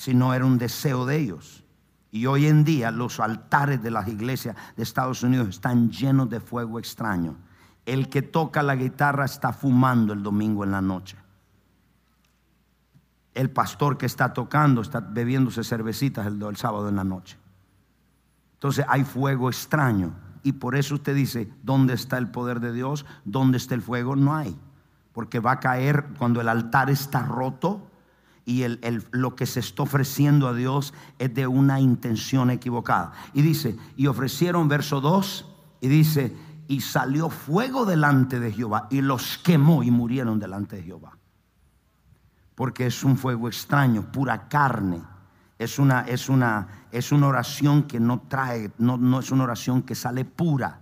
sino era un deseo de ellos. Y hoy en día los altares de las iglesias de Estados Unidos están llenos de fuego extraño. El que toca la guitarra está fumando el domingo en la noche el pastor que está tocando está bebiéndose cervecitas el, sábado en la noche. Entonces hay fuego extraño. Y por eso usted dice, ¿dónde está el poder de Dios? ¿Dónde está el fuego? No hay. Porque va a caer cuando el altar está roto y lo que se está ofreciendo a Dios es de una intención equivocada. Y dice, y ofrecieron verso 2 y dice, y salió fuego delante de Jehová y los quemó y murieron delante de Jehová porque es un fuego extraño, pura carne. Es una, es una, es una oración que no trae, no, no es una oración que sale pura.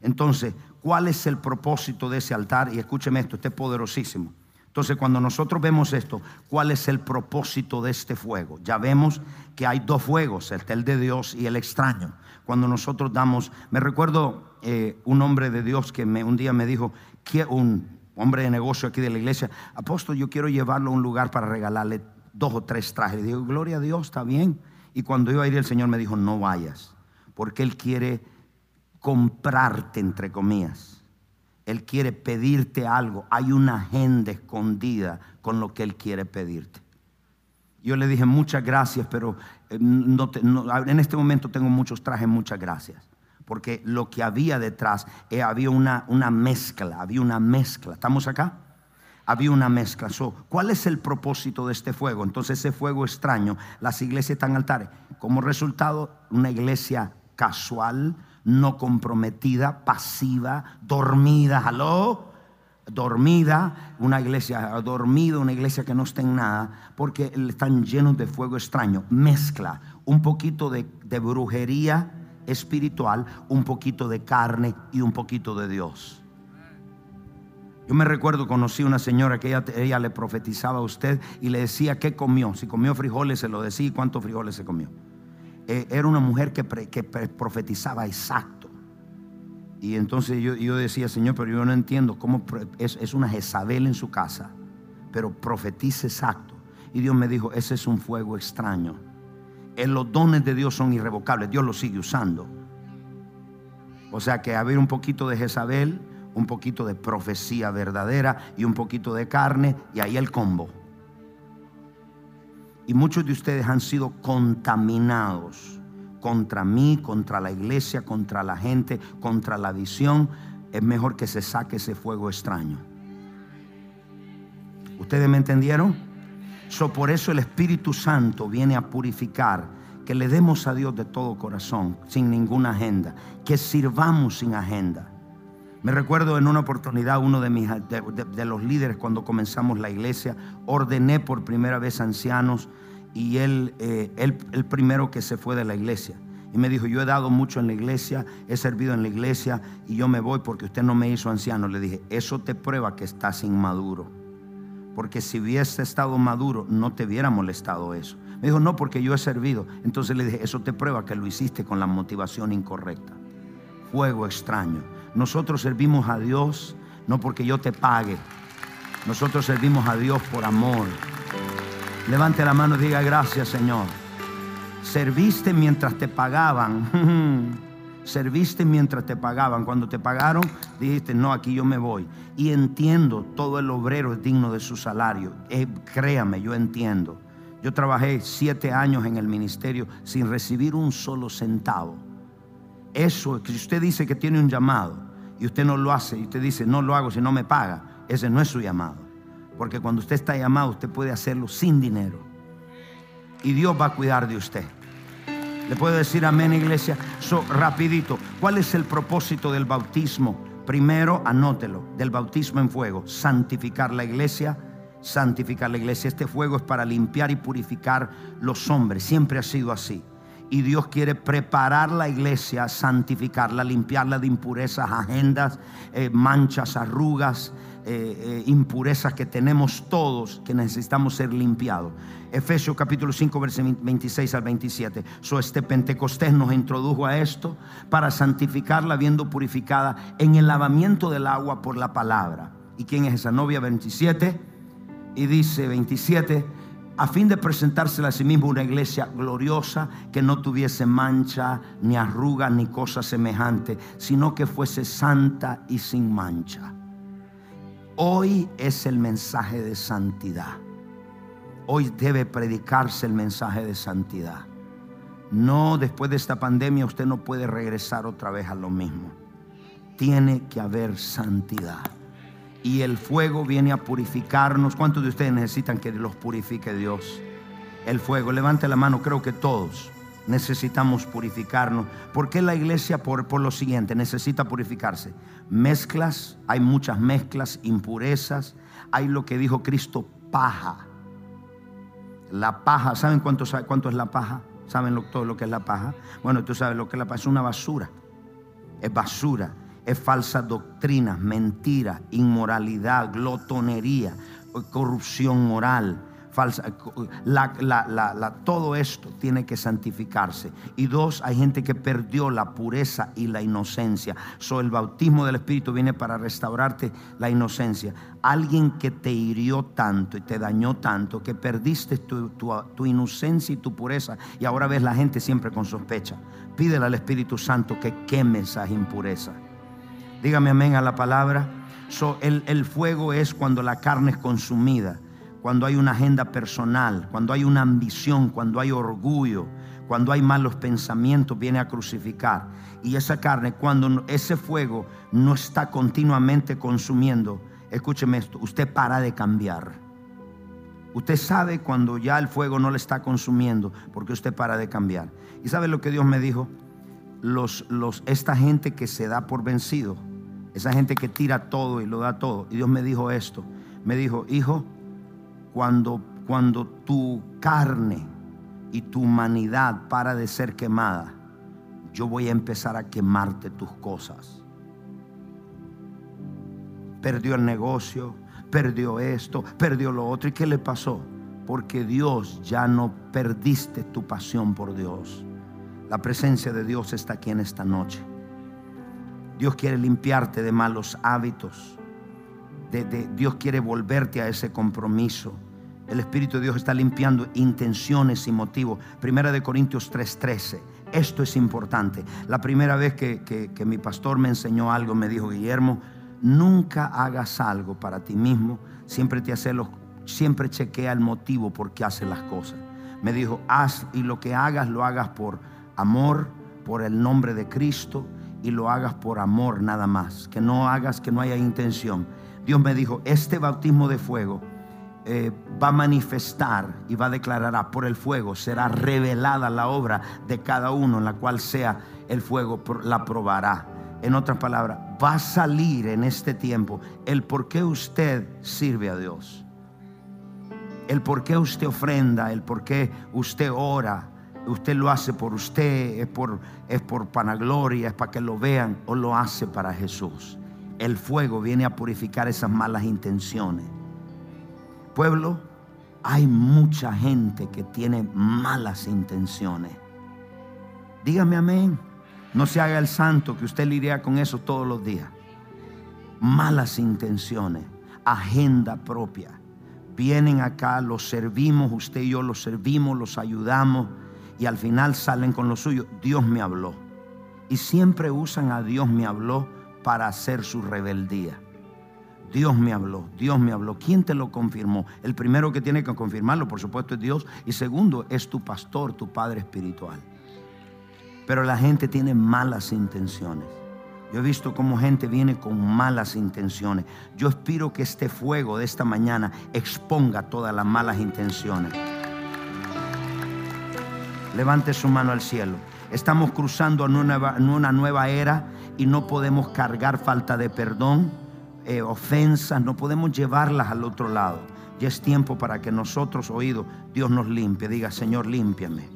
Entonces, ¿cuál es el propósito de ese altar? Y escúcheme esto, este es poderosísimo. Entonces, cuando nosotros vemos esto, ¿cuál es el propósito de este fuego? Ya vemos que hay dos fuegos, el de Dios y el extraño. Cuando nosotros damos, me recuerdo eh, un hombre de Dios que un día me dijo, un, hombre de negocio aquí de la iglesia, apóstol, yo quiero llevarlo a un lugar para regalarle dos o tres trajes. Digo, gloria a Dios, está bien. Y cuando iba a ir, el Señor me dijo, no vayas, porque Él quiere comprarte, entre comillas. Él quiere pedirte algo. Hay una agenda escondida con lo que Él quiere pedirte. Yo le dije, muchas gracias, pero eh, en este momento tengo muchos trajes, muchas gracias porque lo que había detrás eh, había una, una mezcla, había una mezcla. ¿Estamos acá? había una mezcla. ¿Cuál es el propósito de este fuego? Entonces ese fuego extraño, las iglesias están altares. Como resultado, una iglesia casual, no comprometida, pasiva, dormida. ¿Aló? dormida, una iglesia dormida, una iglesia que no está en nada, porque están llenos de fuego extraño. Mezcla un poquito de, brujería espiritual, un poquito de carne y un poquito de Dios. Yo me recuerdo, conocí una señora que ella, le profetizaba a usted y le decía qué comió. Si comió frijoles, se lo decía cuántos frijoles se comió. Eh, era una mujer que, que profetizaba exacto. Y entonces yo, yo, decía, Señor, pero yo no entiendo cómo es, es una Jezabel en su casa, pero profetiza exacto. Y Dios me dijo, ese es un fuego extraño. En eh, los dones de Dios son irrevocables, Dios los sigue usando. O sea que haber un poquito de Jezabel, un poquito de profecía verdadera y un poquito de carne, y ahí el combo. Y muchos de ustedes han sido contaminados contra mí, contra la iglesia, contra la gente, contra la visión, es mejor que se saque ese fuego extraño. ¿Ustedes me entendieron? So, por eso el Espíritu Santo viene a purificar, que le demos a Dios de todo corazón, sin ninguna agenda, que sirvamos sin agenda. Me recuerdo en una oportunidad uno de, mis, de, los líderes cuando comenzamos la iglesia, ordené por primera vez ancianos y él, eh, él, el primero que se fue de la iglesia. Y me dijo, yo he dado mucho en la iglesia, he servido en la iglesia y yo me voy porque usted no me hizo anciano. Le dije, eso te prueba que estás inmaduro. Porque si hubiese estado maduro, no te hubiera molestado eso. Me dijo, no, porque yo he servido. Entonces le dije, eso te prueba que lo hiciste con la motivación incorrecta. Fuego extraño. Nosotros servimos a Dios no porque yo te pague. Nosotros servimos a Dios por amor. Levante la mano y diga gracias Señor. Serviste mientras te pagaban. Serviste mientras te pagaban. Cuando te pagaron, dijiste, no, aquí yo me voy. Y entiendo, todo el obrero es digno de su salario. Eh, créame, yo entiendo. Yo trabajé siete años en el ministerio sin recibir un solo centavo. Eso, que usted dice que tiene un llamado y usted no lo hace y usted dice, no lo hago si no me paga, ese no es su llamado. Porque cuando usted está llamado, usted puede hacerlo sin dinero. Y Dios va a cuidar de usted. ¿Le puedo decir amén, iglesia? So, rapidito, ¿cuál es el propósito del bautismo? Primero, anótelo, del bautismo en fuego, santificar la iglesia, santificar la iglesia. Este fuego es para limpiar y purificar los hombres, siempre ha sido así. Y Dios quiere preparar la iglesia, santificarla, limpiarla de impurezas, agendas, eh, manchas, arrugas, eh, eh, impurezas que tenemos todos que necesitamos ser limpiados. Efesios capítulo 5, versos 26 al 27. So, este Pentecostés nos introdujo a esto para santificarla, viendo purificada en el lavamiento del agua por la palabra. ¿Y quién es esa novia? 27. Y dice 27 a fin de presentársela a sí mismo una iglesia gloriosa que no tuviese mancha, ni arruga, ni cosa semejante, sino que fuese santa y sin mancha. Hoy es el mensaje de santidad. Hoy debe predicarse el mensaje de santidad. No, después de esta pandemia usted no puede regresar otra vez a lo mismo. Tiene que haber santidad. Y el fuego viene a purificarnos. ¿Cuántos de ustedes necesitan que los purifique Dios? El fuego, levante la mano, creo que todos necesitamos purificarnos. ¿Por qué la iglesia? Por, por lo siguiente, necesita purificarse. Mezclas, hay muchas mezclas, impurezas. Hay lo que dijo Cristo, paja. La paja, ¿saben cuánto, cuánto es la paja? ¿Saben todo lo que es la paja? Bueno, tú sabes lo que es la paja, es una basura. Es basura, es falsa doctrina, mentira, inmoralidad, glotonería, corrupción moral la, todo esto tiene que santificarse. Y dos, hay gente que perdió la pureza y la inocencia. So, el bautismo del Espíritu viene para restaurarte la inocencia. Alguien que te hirió tanto y te dañó tanto que perdiste tu, tu, inocencia y tu pureza y ahora ves la gente siempre con sospecha. Pídele al Espíritu Santo que queme esa impureza. Dígame amén a la palabra. So, el, el fuego es cuando la carne es consumida cuando hay una agenda personal, cuando hay una ambición, cuando hay orgullo, cuando hay malos pensamientos, viene a crucificar. Y esa carne, cuando ese fuego no está continuamente consumiendo, escúcheme esto, usted para de cambiar. Usted sabe cuando ya el fuego no le está consumiendo, porque usted para de cambiar. ¿Y sabe lo que Dios me dijo? Los, los, esta gente que se da por vencido, Esa gente que tira todo y lo da todo. Y Dios me dijo esto. Me dijo, hijo, cuando, cuando tu carne y tu humanidad para de ser quemada, yo voy a empezar a quemarte tus cosas. Perdió el negocio, perdió esto, perdió lo otro. ¿Y qué le pasó? Porque Dios ya no perdiste tu pasión por Dios. La presencia de Dios está aquí en esta noche. Dios quiere limpiarte de malos hábitos. Dios quiere volverte a ese compromiso. El Espíritu de Dios está limpiando intenciones y motivos. Primera de Corintios 3:13. Esto es importante. La primera vez que, que mi pastor me enseñó algo, me dijo, Guillermo, nunca hagas algo para ti mismo. Siempre te hace los, siempre chequea el motivo por qué haces las cosas. Me dijo, haz y lo que hagas lo hagas por amor, por el nombre de Cristo y lo hagas por amor nada más. Que no hagas que no haya intención. Dios me dijo, este bautismo de fuego eh, va a manifestar y va a declarar ah, por el fuego, será revelada la obra de cada uno en la cual sea el fuego, la probará. En otras palabras, va a salir en este tiempo el por qué usted sirve a Dios. El por qué usted ofrenda, el por qué usted ora, usted lo hace por usted, es por, es por panagloria, es para que lo vean, o lo hace para Jesús. El fuego viene a purificar esas malas intenciones. Pueblo, hay mucha gente que tiene malas intenciones. Dígame amén. No se haga el santo que usted lidia con eso todos los días. Malas intenciones, agenda propia. Vienen acá, los servimos, usted y yo los servimos, los ayudamos y al final salen con lo suyo. Dios me habló. Y siempre usan a Dios me habló para hacer su rebeldía. Dios me habló, Dios me habló. ¿Quién te lo confirmó? El primero que tiene que confirmarlo, por supuesto, es Dios. Y segundo, es tu pastor, tu padre espiritual. Pero la gente tiene malas intenciones. Yo he visto cómo gente viene con malas intenciones. Yo espero que este fuego de esta mañana exponga todas las malas intenciones. Levante su mano al cielo. Estamos cruzando en una nueva, era y no podemos cargar falta de perdón, eh, ofensas, no podemos llevarlas al otro lado. Ya es tiempo para que nosotros, oídos, Dios nos limpie. Diga, Señor, límpiame.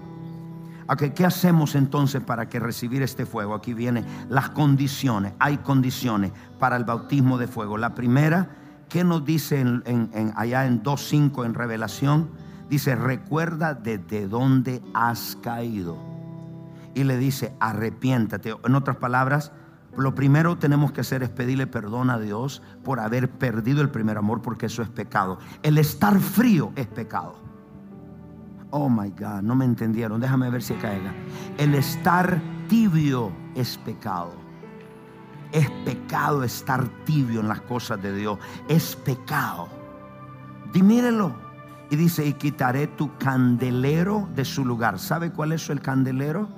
¿Qué hacemos entonces para que recibir este fuego? Aquí vienen las condiciones. Hay condiciones para el bautismo de fuego. La primera, ¿qué nos dice en, allá en 2.5 en Revelación? Dice, recuerda desde dónde has caído. Y le dice, arrepiéntate. En otras palabras, lo primero tenemos que hacer es pedirle perdón a Dios por haber perdido el primer amor, porque eso es pecado. El estar frío es pecado. Oh my God, no me entendieron. Déjame ver si caiga. El estar tibio es pecado. Es pecado estar tibio en las cosas de Dios. Es pecado. Dímelo. Y dice, y quitaré tu candelero de su lugar. ¿Sabe cuál es el candelero?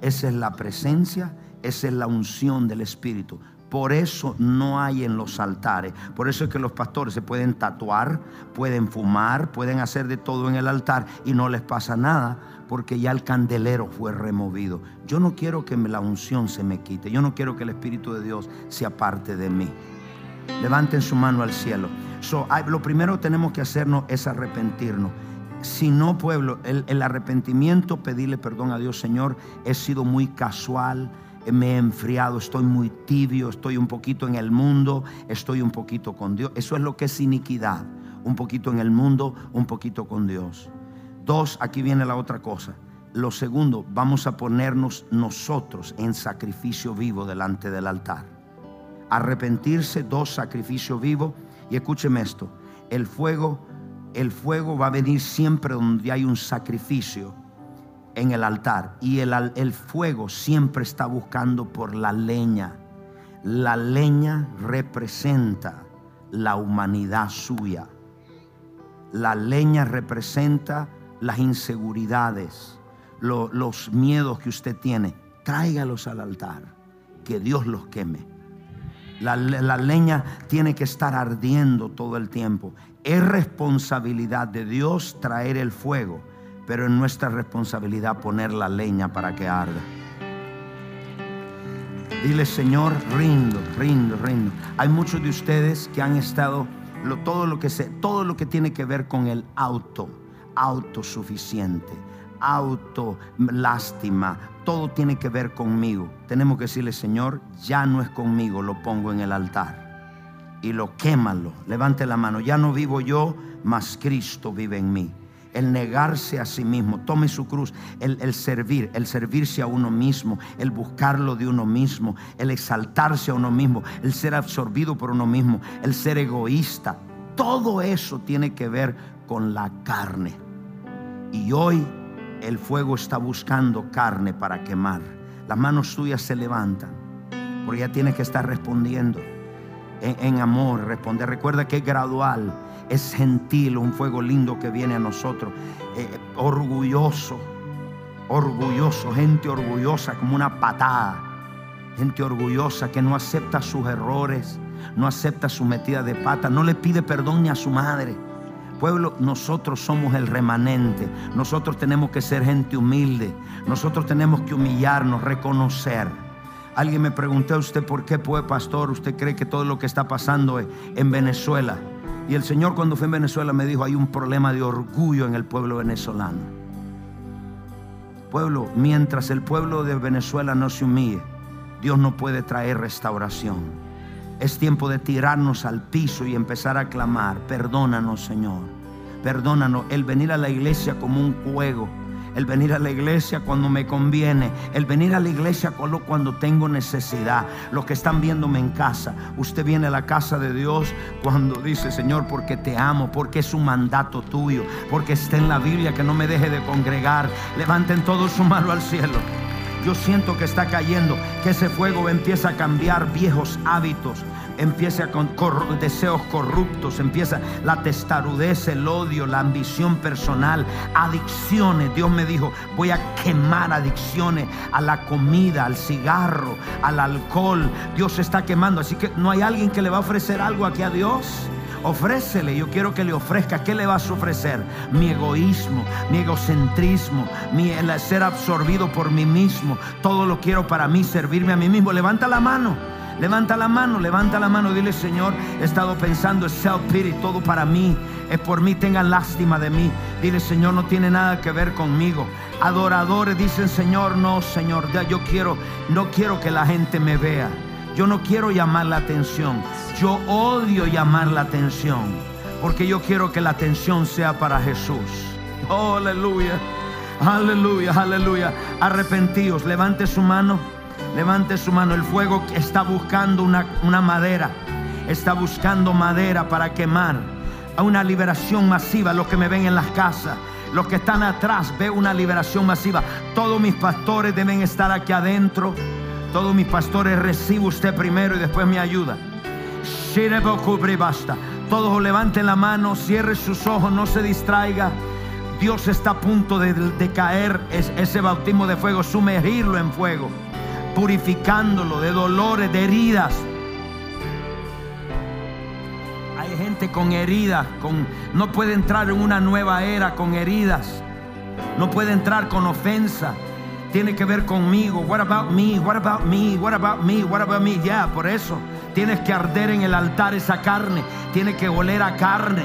Esa es la presencia, esa es la unción del Espíritu. Por eso no hay en los altares. Por eso es que los pastores se pueden tatuar, pueden fumar, pueden hacer de todo en el altar y no les pasa nada porque ya el candelero fue removido. Yo no quiero que la unción se me quite. Yo no quiero que el Espíritu de Dios se aparte de mí. Levanten su mano al cielo. Lo primero que tenemos que hacernos es arrepentirnos. Si no, pueblo, el, el arrepentimiento, pedirle perdón a Dios, Señor, he sido muy casual, me he enfriado, estoy muy tibio, estoy un poquito en el mundo, estoy un poquito con Dios. Eso es lo que es iniquidad. Un poquito en el mundo, un poquito con Dios. Dos, aquí viene la otra cosa. Lo segundo, vamos a ponernos nosotros en sacrificio vivo delante del altar arrepentirse, dos, sacrificio vivo. Y escúcheme esto, el fuego, el fuego va a venir siempre donde hay un sacrificio en el altar. Y el, el fuego siempre está buscando por la leña. La leña representa la humanidad suya. La leña representa las inseguridades, los miedos que usted tiene. Tráigalos al altar, que Dios los queme. La, leña tiene que estar ardiendo todo el tiempo. Es responsabilidad de Dios traer el fuego, pero es nuestra responsabilidad poner la leña para que arda. Dile, Señor, rindo, rindo, rindo. Hay muchos de ustedes que han estado todo lo que se, todo lo que tiene que ver con el auto, autosuficiente, auto lástima, todo tiene que ver conmigo. Tenemos que decirle, Señor, ya no es conmigo, lo pongo en el altar y lo quémalo. Levante la mano. Ya no vivo yo, mas Cristo vive en mí. El negarse a sí mismo, tome su cruz, el, el servir, el servirse a uno mismo, el buscarlo de uno mismo, el exaltarse a uno mismo, el ser absorbido por uno mismo, el ser egoísta. Todo eso tiene que ver con la carne. Y hoy el fuego está buscando carne para quemar. Las manos tuyas se levantan, porque ya tienes que estar respondiendo en, amor, responder. Recuerda que es gradual, es gentil, un fuego lindo que viene a nosotros, eh, orgulloso, orgulloso, gente orgullosa como una patada, gente orgullosa que no acepta sus errores, no acepta su metida de pata, no le pide perdón ni a su madre. Pueblo, nosotros somos el remanente. Nosotros tenemos que ser gente humilde. Nosotros tenemos que humillarnos, reconocer. Alguien me preguntó a usted por qué, pues, pastor, usted cree que todo lo que está pasando es en Venezuela. Y el Señor cuando fue en Venezuela me dijo, hay un problema de orgullo en el pueblo venezolano. Pueblo, mientras el pueblo de Venezuela no se humille, Dios no puede traer restauración. Es tiempo de tirarnos al piso y empezar a clamar, perdónanos Señor, perdónanos. El venir a la iglesia como un juego, el venir a la iglesia cuando me conviene, el venir a la iglesia cuando tengo necesidad. Los que están viéndome en casa, usted viene a la casa de Dios cuando dice, Señor, porque te amo, porque es un mandato tuyo, porque está en la Biblia que no me deje de congregar. Levanten todo su mano al cielo. Yo siento que está cayendo, que ese fuego empieza a cambiar viejos hábitos, empieza con deseos corruptos, empieza la testarudez, el odio, la ambición personal, adicciones. Dios me dijo, voy a quemar adicciones a la comida, al cigarro, al alcohol. Dios está quemando, así que no hay alguien que le va a ofrecer algo aquí a Dios. Ofrécele, yo quiero que le ofrezca. ¿Qué le vas a ofrecer? Mi egoísmo, mi egocentrismo, mi el ser absorbido por mí mismo. Todo lo quiero para mí, servirme a mí mismo. Levanta la mano. Levanta la mano, levanta la mano, dile Señor, he estado pensando, es self-pity, todo para mí, es por mí, tengan lástima de mí. Dile Señor, no tiene nada que ver conmigo. Adoradores dicen Señor, no Señor, ya yo quiero, no quiero que la gente me vea. Yo no quiero llamar la atención. Yo odio llamar la atención. Porque yo quiero que la atención sea para Jesús. Oh, aleluya. Aleluya, aleluya. Arrepentíos. Levante su mano. Levante su mano. El fuego está buscando una, una madera. Está buscando madera para quemar. A una liberación masiva. Los que me ven en las casas. Los que están atrás. Ve una liberación masiva. Todos mis pastores deben estar aquí adentro. Todos mis pastores, recibo usted primero y después me ayuda. basta. Todos levanten la mano, cierre sus ojos, no se distraiga. Dios está a punto de, caer es, ese bautismo de fuego, sumergirlo en fuego, purificándolo de dolores, de heridas. Hay gente con heridas, con, no puede entrar en una nueva era con heridas, no puede entrar con ofensa tiene que ver conmigo. What about me? What about me? What about me? What about me? Ya, yeah, por eso tienes que arder en el altar esa carne. Tiene que oler a carne.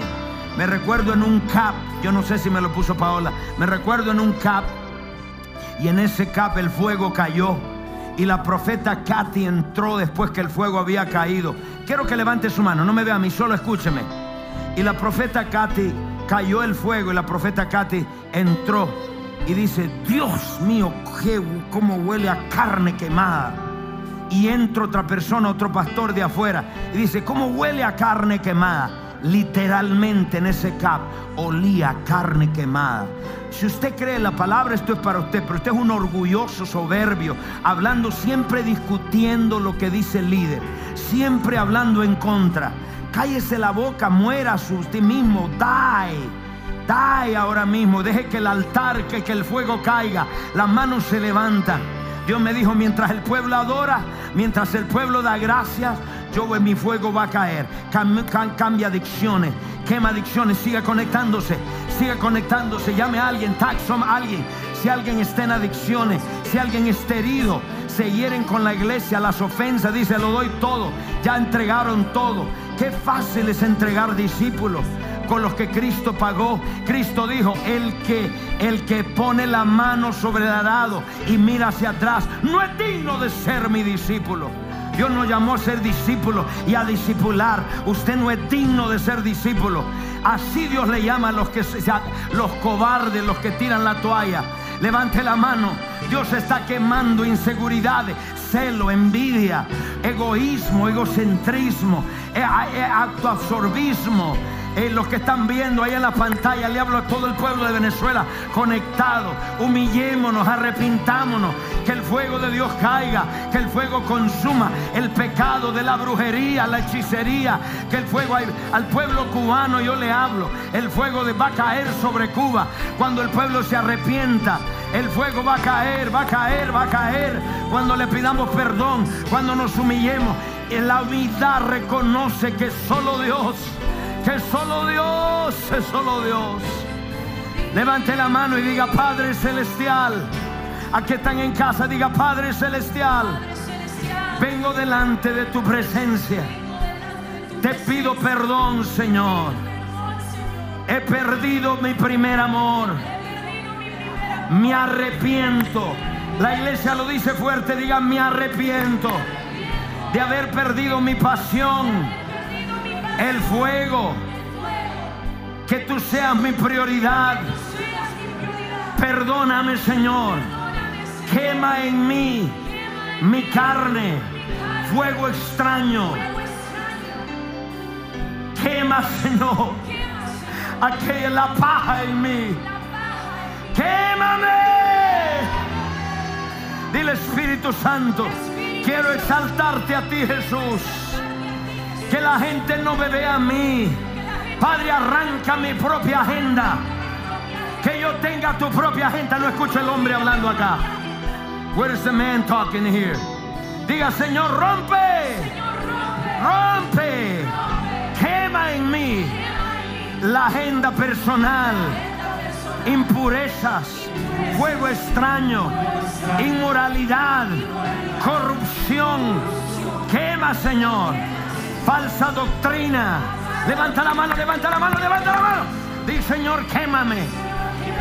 Me recuerdo en un cap, yo no sé si me lo puso Paola. Me recuerdo en un cap y en ese cap el fuego cayó. Y la profeta Katy entró después que el fuego había caído. Quiero que levante su mano, no me vea a mí, solo escúcheme. Y la profeta Katy cayó el fuego y la profeta Katy entró y dice, Dios mío, cómo huele a carne quemada. Y entra otra persona, otro pastor de afuera, y dice, ¿cómo huele a carne quemada? Literalmente en ese cap olía carne quemada. Si usted cree la palabra, esto es para usted, pero usted es un orgulloso, soberbio, hablando siempre discutiendo lo que dice el líder, siempre hablando en contra. Cállese la boca, muera usted mismo, die. Die ahora mismo, deje que el altar, que, que el fuego caiga, las manos se levantan. Dios me dijo, mientras el pueblo adora, mientras el pueblo da gracias, yo mi fuego va a caer. Cam, cam, cambia adicciones, quema adicciones, siga conectándose, siga conectándose, llame a alguien, taxom a alguien. Si alguien está en adicciones, si alguien está herido, se hieren con la iglesia, las ofensas, dice, lo doy todo, ya entregaron todo. Qué fácil es entregar discípulos con los que Cristo pagó. Cristo dijo, el que el que pone la mano sobre el arado y mira hacia atrás, no es digno de ser mi discípulo. Dios nos llamó a ser discípulo y a discipular. Usted no es digno de ser discípulo. Así Dios le llama a los que los cobardes, los que tiran la toalla. Levante la mano. Dios está quemando inseguridades, celo, envidia, egoísmo, egocentrismo, eh, eh, los que están viendo ahí en la pantalla, le hablo a todo el pueblo de Venezuela conectado. Humillémonos, arrepintámonos, que el fuego de Dios caiga, que el fuego consuma el pecado de la brujería, la hechicería, que el fuego al pueblo cubano yo le hablo, el fuego va a caer sobre Cuba cuando el pueblo se arrepienta. El fuego va a caer, va a caer, va a caer cuando le pidamos perdón, cuando nos humillemos. La vida reconoce que solo Dios que solo Dios, es solo Dios. Levante la mano y diga, Padre Celestial. A que están en casa, diga, Padre Celestial. Vengo delante de tu presencia. Te pido perdón, Señor. He perdido mi primer amor. Me arrepiento. La iglesia lo dice fuerte, diga, me arrepiento de haber perdido mi pasión el fuego. Que tú seas mi prioridad. Perdóname, Señor. Quema en mí mi carne. Fuego extraño. Quema, Señor. Aquella la paja en mí. Quémame. Dile Espíritu Santo. Quiero exaltarte a ti, Jesús. Que la gente no me vea a mí. Padre, arranca mi propia agenda. Que yo tenga tu propia agenda. No escucho el hombre hablando acá. Where is the man talking here? Diga, Señor, rompe. Rompe. Quema en mí la agenda personal. Impurezas, fuego extraño, inmoralidad, corrupción. Quema, Señor falsa doctrina. Levanta la mano, levanta la mano, levanta la mano. Dice Señor, quémame,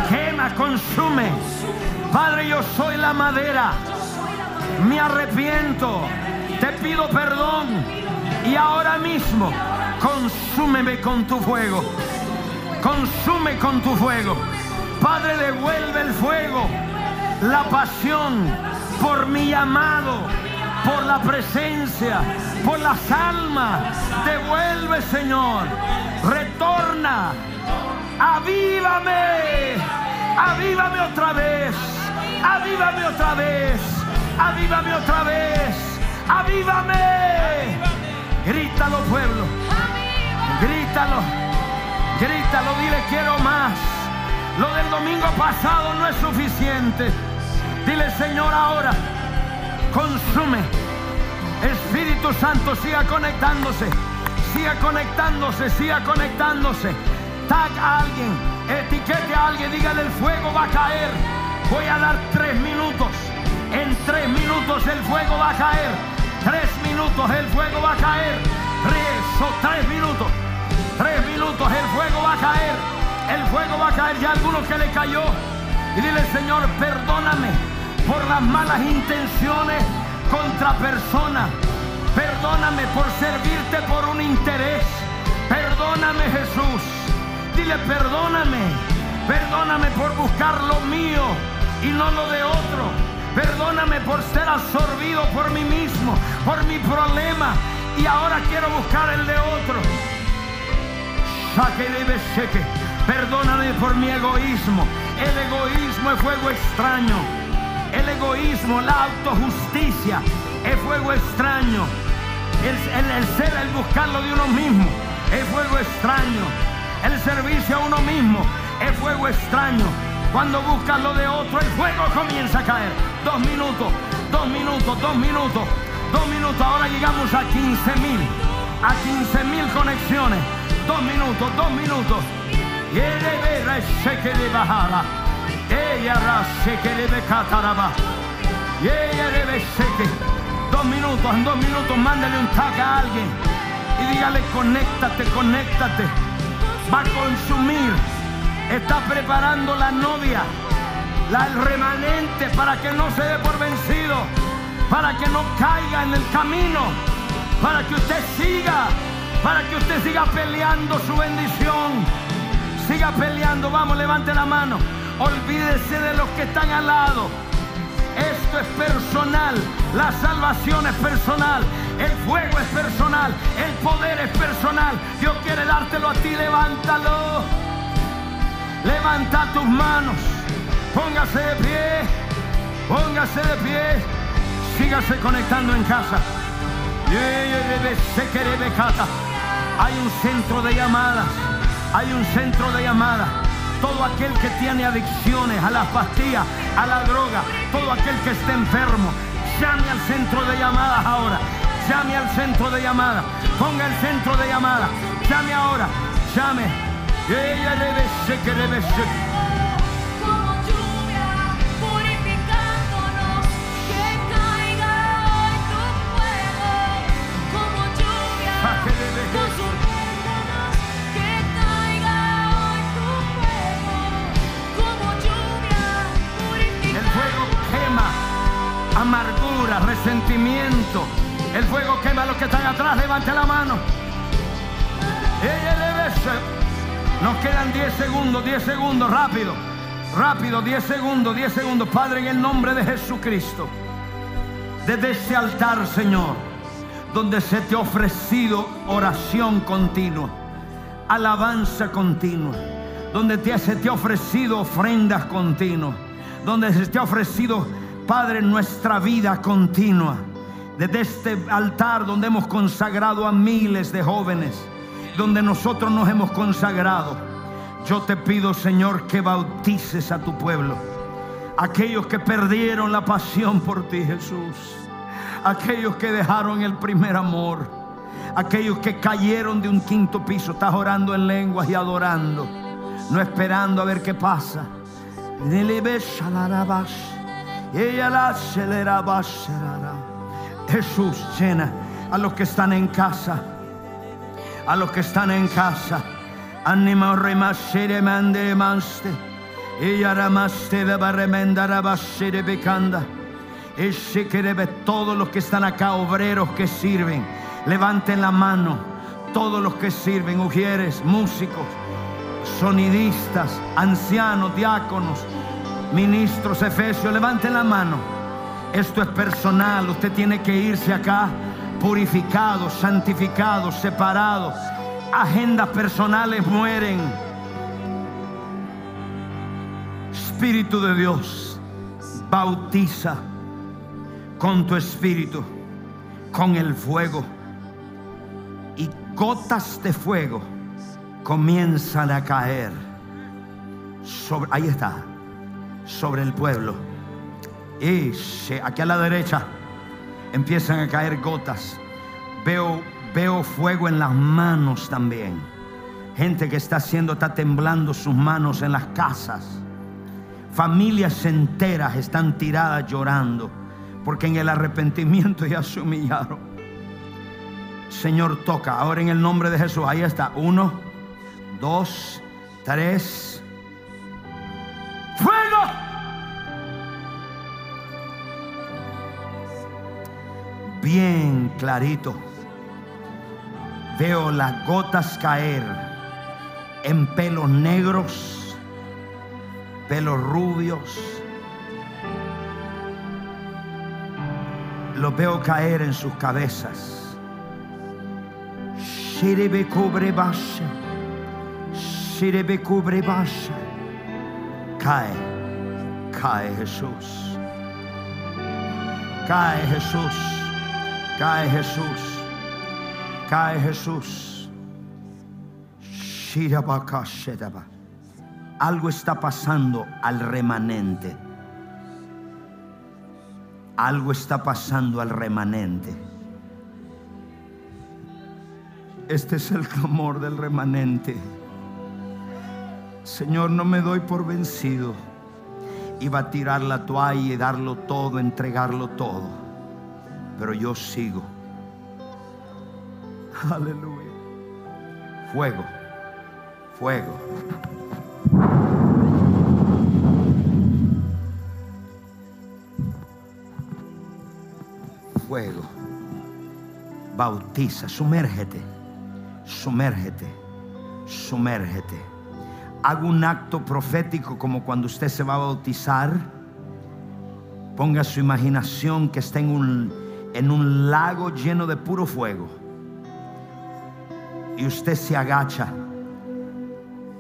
quema, consume. Padre, yo soy la madera. Me arrepiento. Te pido perdón. Y ahora mismo, consúmeme con tu fuego. Consume con tu fuego. Padre, devuelve el fuego, la pasión por mi llamado por la presencia, por las almas. Devuelve, Señor. Retorna. Avívame. Avívame otra vez. Avívame otra vez. Avívame otra vez. Avívame. Grítalo, pueblo. Grítalo. Grítalo. Dile, quiero más. Lo del domingo pasado no es suficiente. Dile, Señor, ahora consume. Espíritu Santo, siga conectándose, siga conectándose, siga conectándose. Tag a alguien, etiquete a alguien, dígale el fuego va a caer. Voy a dar tres minutos. En tres minutos el fuego va a caer. Tres minutos el fuego va a caer. Tres tres minutos. Tres minutos el fuego va a caer. El fuego va a caer. Ya algunos que le cayó. Y dile, Señor, perdóname por las malas intenciones contra personas. Perdóname por servirte por un interés. Perdóname Jesús. Dile perdóname. Perdóname por buscar lo mío y no lo de otro. Perdóname por ser absorbido por mí mismo, por mi problema. Y ahora quiero buscar el de otro. Perdóname por mi egoísmo. El egoísmo es fuego extraño. El egoísmo, la autojusticia, el fuego extraño. El, ser, el buscarlo de uno mismo, es fuego extraño. El servicio a uno mismo, es fuego extraño. Cuando buscas lo de otro, el fuego comienza a caer. Dos minutos, dos minutos, dos minutos, dos minutos. Ahora llegamos a 15 mil, a 15 mil conexiones. Dos minutos, dos minutos. Y el de bajara. Dos minutos, en dos minutos, mándale un tag a alguien y dígale, conéctate, conéctate. Va a consumir. Está preparando la novia, la, el remanente para que no se dé por vencido, para que no caiga en el camino, para que usted siga, para que usted siga peleando su bendición. Siga peleando, vamos, levante la mano. Olvídese de los que están al lado. Esto es personal, la salvación es personal, el fuego es personal, el poder es personal. Dios quiere dártelo a ti, levántalo. Levanta tus manos, póngase de pie, póngase de pie, sígase conectando en casa. Hay un centro de llamadas, hay un centro de llamadas todo aquel que tiene adicciones a las pastillas, a la droga, todo aquel que esté enfermo, llame al centro de llamadas ahora. Llame al centro de llamadas. Ponga el centro de llamadas. Llame ahora. Llame. Ella debe ser que debe ser. Que están atrás. Levante la mano. Nos quedan 10 segundos, 10 segundos, rápido. Rápido, 10 segundos, 10 segundos. Padre, en el nombre de Jesucristo. Desde este altar, Señor, donde se te ha ofrecido oración continua, alabanza continua, donde te- se te ha ofrecido ofrendas continuas, donde se te ha ofrecido, Padre, nuestra vida continua. Desde este altar donde hemos consagrado a miles de jóvenes, donde nosotros nos hemos consagrado, yo te pido, Señor, que bautices a tu pueblo. Aquellos que perdieron la pasión por ti, Jesús, aquellos que dejaron el primer amor, aquellos que cayeron de un quinto piso, estás orando en lenguas y adorando, no esperando a ver qué pasa. Ella la aceleraba. Jesús llena a los que están en casa a los que están en casa. Anima remasere mande maste. Y aramaste de barremenda basere becanda. Ese que debe todos los que están acá, obreros que sirven, levanten la mano. Todos los que sirven, ujieres, músicos, sonidistas, ancianos, diáconos, ministros, efesios, levanten la mano. Esto es personal, usted tiene que irse acá purificado, santificado, separado. Agendas personales mueren. Espíritu de Dios, bautiza con tu espíritu, con el fuego. Y gotas de fuego comienzan a caer ahí está, sobre el pueblo. Y aquí a la derecha empiezan a caer gotas. Veo, veo fuego en las manos también. Gente que está haciendo, está temblando sus manos en las casas. Familias enteras están tiradas llorando porque en el arrepentimiento ya se humillaron. Señor, toca. Ahora en el nombre de Jesús. Ahí está. Uno, dos, tres. Bien clarito. Veo las gotas caer en pelos negros, pelos rubios. Los veo caer en sus cabezas. Shirebe cubre basha. Shirebe cubre basha. Cae, cae Jesús. Cae Jesús. Cae Jesús. Cae Jesús. Algo está pasando al remanente. Algo está pasando al remanente. Este es el clamor del remanente. Señor, no me doy por vencido. iba a tirar la toalla y darlo todo, entregarlo todo. Pero yo sigo. Aleluya. Fuego, fuego. Fuego. Bautiza, sumérgete, sumérgete, sumérgete. Haga un acto profético como cuando usted se va a bautizar. Ponga su imaginación que está en un, en un lago lleno de puro fuego. Y usted se agacha.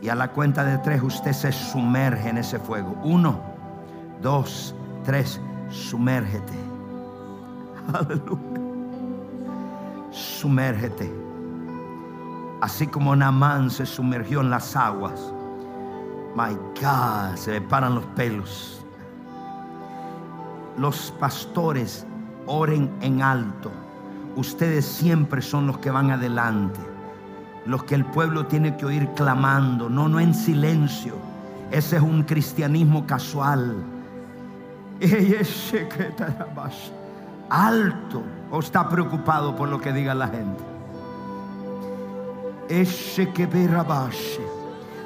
Y a la cuenta de tres usted se sumerge en ese fuego. Uno, dos, tres. Sumérgete. Aleluya. Sumérgete. Así como Namán se sumergió en las aguas. My God, se me paran los pelos. Los pastores oren en alto. Ustedes siempre son los que van adelante. Los que el pueblo tiene que oír clamando, no, no en silencio. Ese es un cristianismo casual. Alto o está preocupado por lo que diga la gente.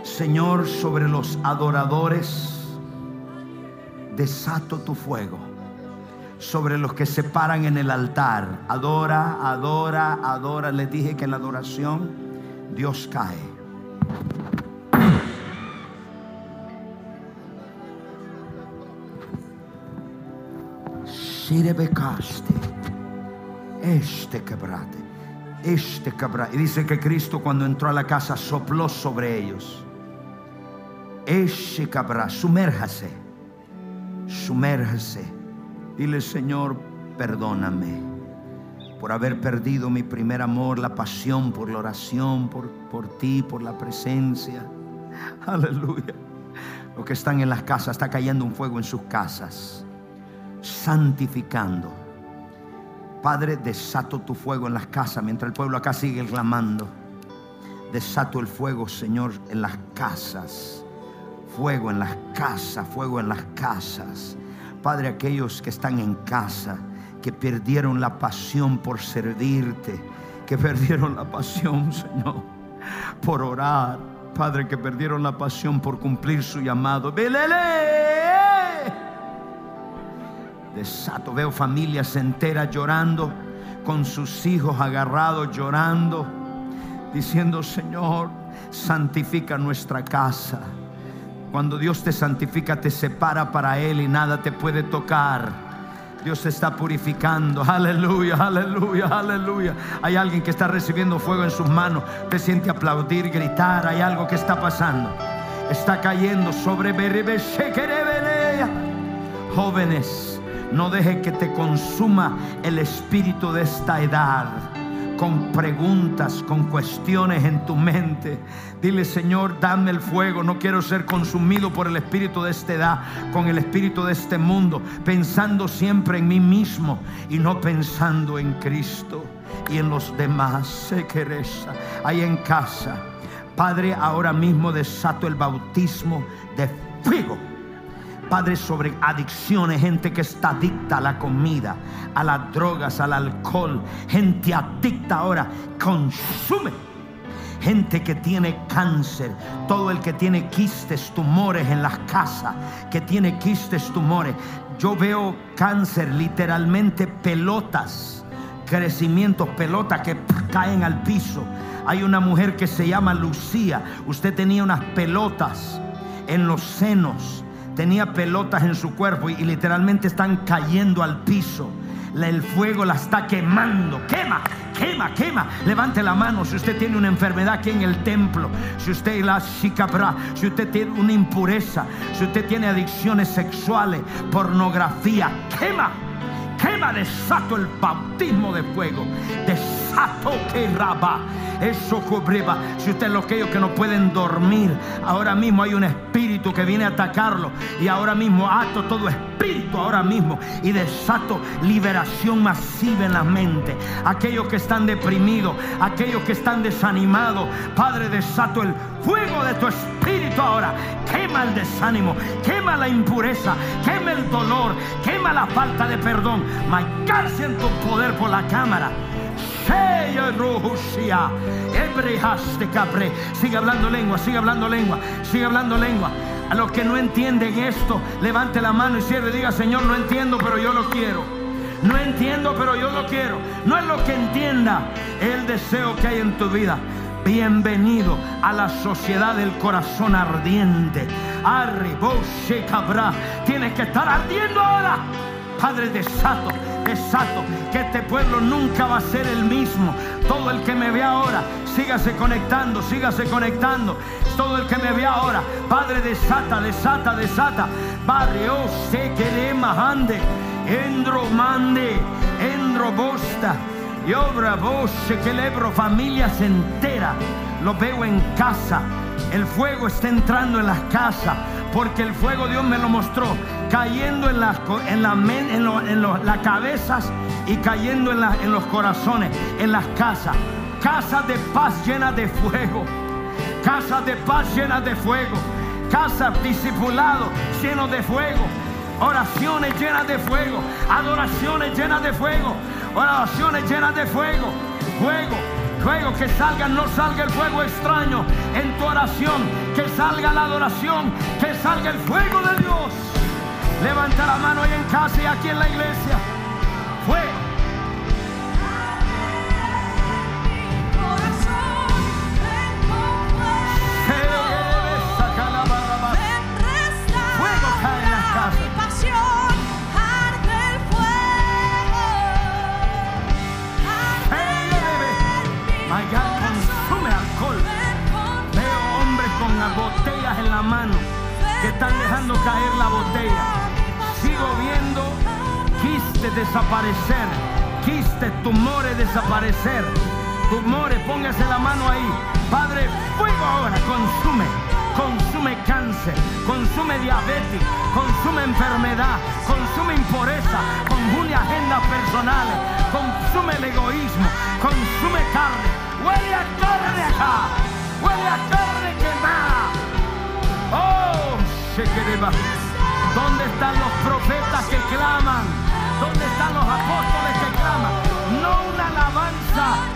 Señor, sobre los adoradores, desato tu fuego. Sobre los que se paran en el altar, adora, adora, adora. Les dije que en la adoración Dios cae. Sirebecaste, este quebrate, este quebrate. Y dice que Cristo cuando entró a la casa sopló sobre ellos. Ese cabra, sumérjase, sumérjase. Dile, Señor, perdóname por haber perdido mi primer amor, la pasión por la oración, por, por ti, por la presencia. Aleluya. Los que están en las casas, está cayendo un fuego en sus casas, santificando. Padre, desato tu fuego en las casas mientras el pueblo acá sigue clamando. Desato el fuego, Señor, en las casas Fuego en las casas, fuego en las casas. Padre, aquellos que están en casa, que perdieron la pasión por servirte, que perdieron la pasión, Señor, por orar. Padre, que perdieron la pasión por cumplir su llamado. Desato, veo familias enteras llorando, con sus hijos agarrados llorando, diciendo, Señor, santifica nuestra casa. Cuando Dios te santifica, te separa para Él y nada te puede tocar. Dios te está purificando. Aleluya, aleluya, aleluya. Hay alguien que está recibiendo fuego en sus manos. Te siente aplaudir, gritar. Hay algo que está pasando. Está cayendo sobre Jóvenes, no deje que te consuma el espíritu de esta edad con preguntas, con cuestiones en tu mente. Dile, Señor, dame el fuego. No quiero ser consumido por el espíritu de esta edad, con el espíritu de este mundo, pensando siempre en mí mismo y no pensando en Cristo y en los demás. Se queresa ahí en casa. Padre, ahora mismo desato el bautismo de fuego Padre, sobre adicciones, gente que está adicta a la comida, a las drogas, al alcohol, gente adicta ahora, consume. Gente que tiene cáncer, todo el que tiene quistes, tumores en las casas, que tiene quistes, tumores. Yo veo cáncer, literalmente pelotas, crecimientos, pelotas que caen al piso. Hay una mujer que se llama Lucía. Usted tenía unas pelotas en los senos tenía pelotas en su cuerpo y, literalmente están cayendo al piso. el fuego la está quemando. Quema, quema, quema. Levante la mano si usted tiene una enfermedad aquí en el templo. Si usted la shikabra, si usted tiene una impureza, si usted tiene adicciones sexuales, pornografía, quema. Quema, desato el bautismo de fuego. Desato Eso cubriba. Si usted es lo que ellos que no pueden dormir, ahora mismo hay un espíritu que viene a atacarlo. Y ahora mismo ato todo espíritu ahora mismo y desato liberación masiva en la mente. Aquellos que están deprimidos, aquellos que están desanimados, Padre, desato el fuego de tu espíritu ahora. Quema el desánimo, quema la impureza, quema el dolor, quema la falta de perdón. Marcarse en tu poder por la cámara. Sigue hablando lengua, sigue hablando lengua, sigue hablando lengua. A los que no entienden esto, levante la mano y cierre y diga, Señor, no entiendo, pero yo lo quiero. No entiendo, pero yo lo quiero. No es lo que entienda, el deseo que hay en tu vida. Bienvenido a la sociedad del corazón ardiente. Cabra. Tienes que estar ardiendo ahora. Padre, desato, desato que este pueblo nunca va a ser el mismo. Todo el que me ve ahora, sígase conectando, sígase conectando. Todo el que me ve ahora, Padre, desata, desata, desata. Barrio se que mahande, endro mande, endro bosta. Y obra vos que lebro familias enteras. Lo veo en casa. El fuego está entrando en las casas. Porque el fuego Dios me lo mostró. Cayendo en las, en en en cabezas y cayendo en, en los corazones. En las casas. Casas de paz llenas de fuego. Casas de paz llenas de fuego. Casas discipulados llenos de fuego. Oraciones llenas de fuego. Adoraciones llenas de fuego oraciones llenas de fuego, fuego, fuego, que salga, no salga el fuego extraño en tu oración, que salga la adoración, que salga el fuego de Dios. Levanta la mano ahí en casa y aquí en la iglesia. Fuego. en la mano que están dejando caer la botella. Viendo quistes desaparecer, quistes, tumores desaparecer. Tumores, póngase la mano ahí. Padre, fuego ahora, consume, consume cáncer, consume diabetes, consume enfermedad, consume impureza, consume agendas personales, consume el egoísmo, consume carne. Huele a carne acá, huele a carne quemada. Oh, ¿Dónde están los profetas que claman? ¿Dónde están los apóstoles que claman? No una alabanza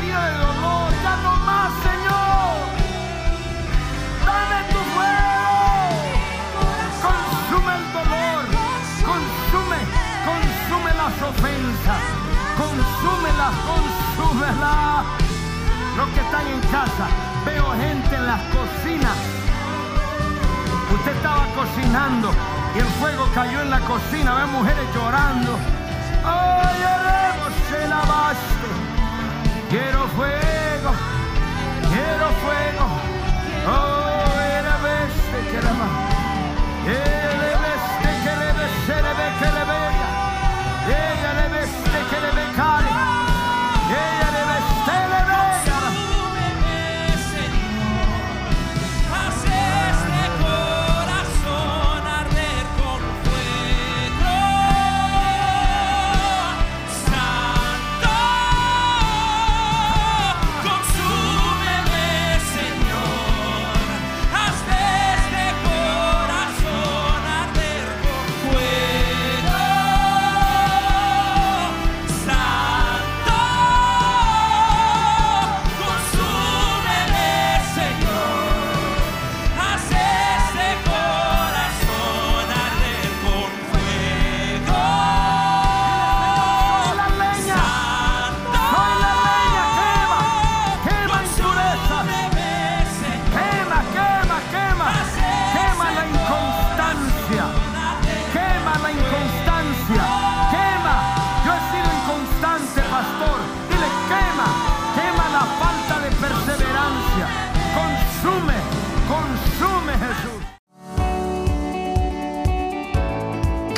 vida de dolor. Ya no más, Señor. Dame tu fuego. Consume el dolor. Consume, consume las ofensas. Consúmelas, consúmelas. Los que están en casa, Veo gente en las cocinas. Usted estaba cocinando y el fuego cayó en la cocina. Veo mujeres llorando. ¡Ay, se la baste! Quiero fuego, quiero fuego. ¡Oh, era bestia que era más!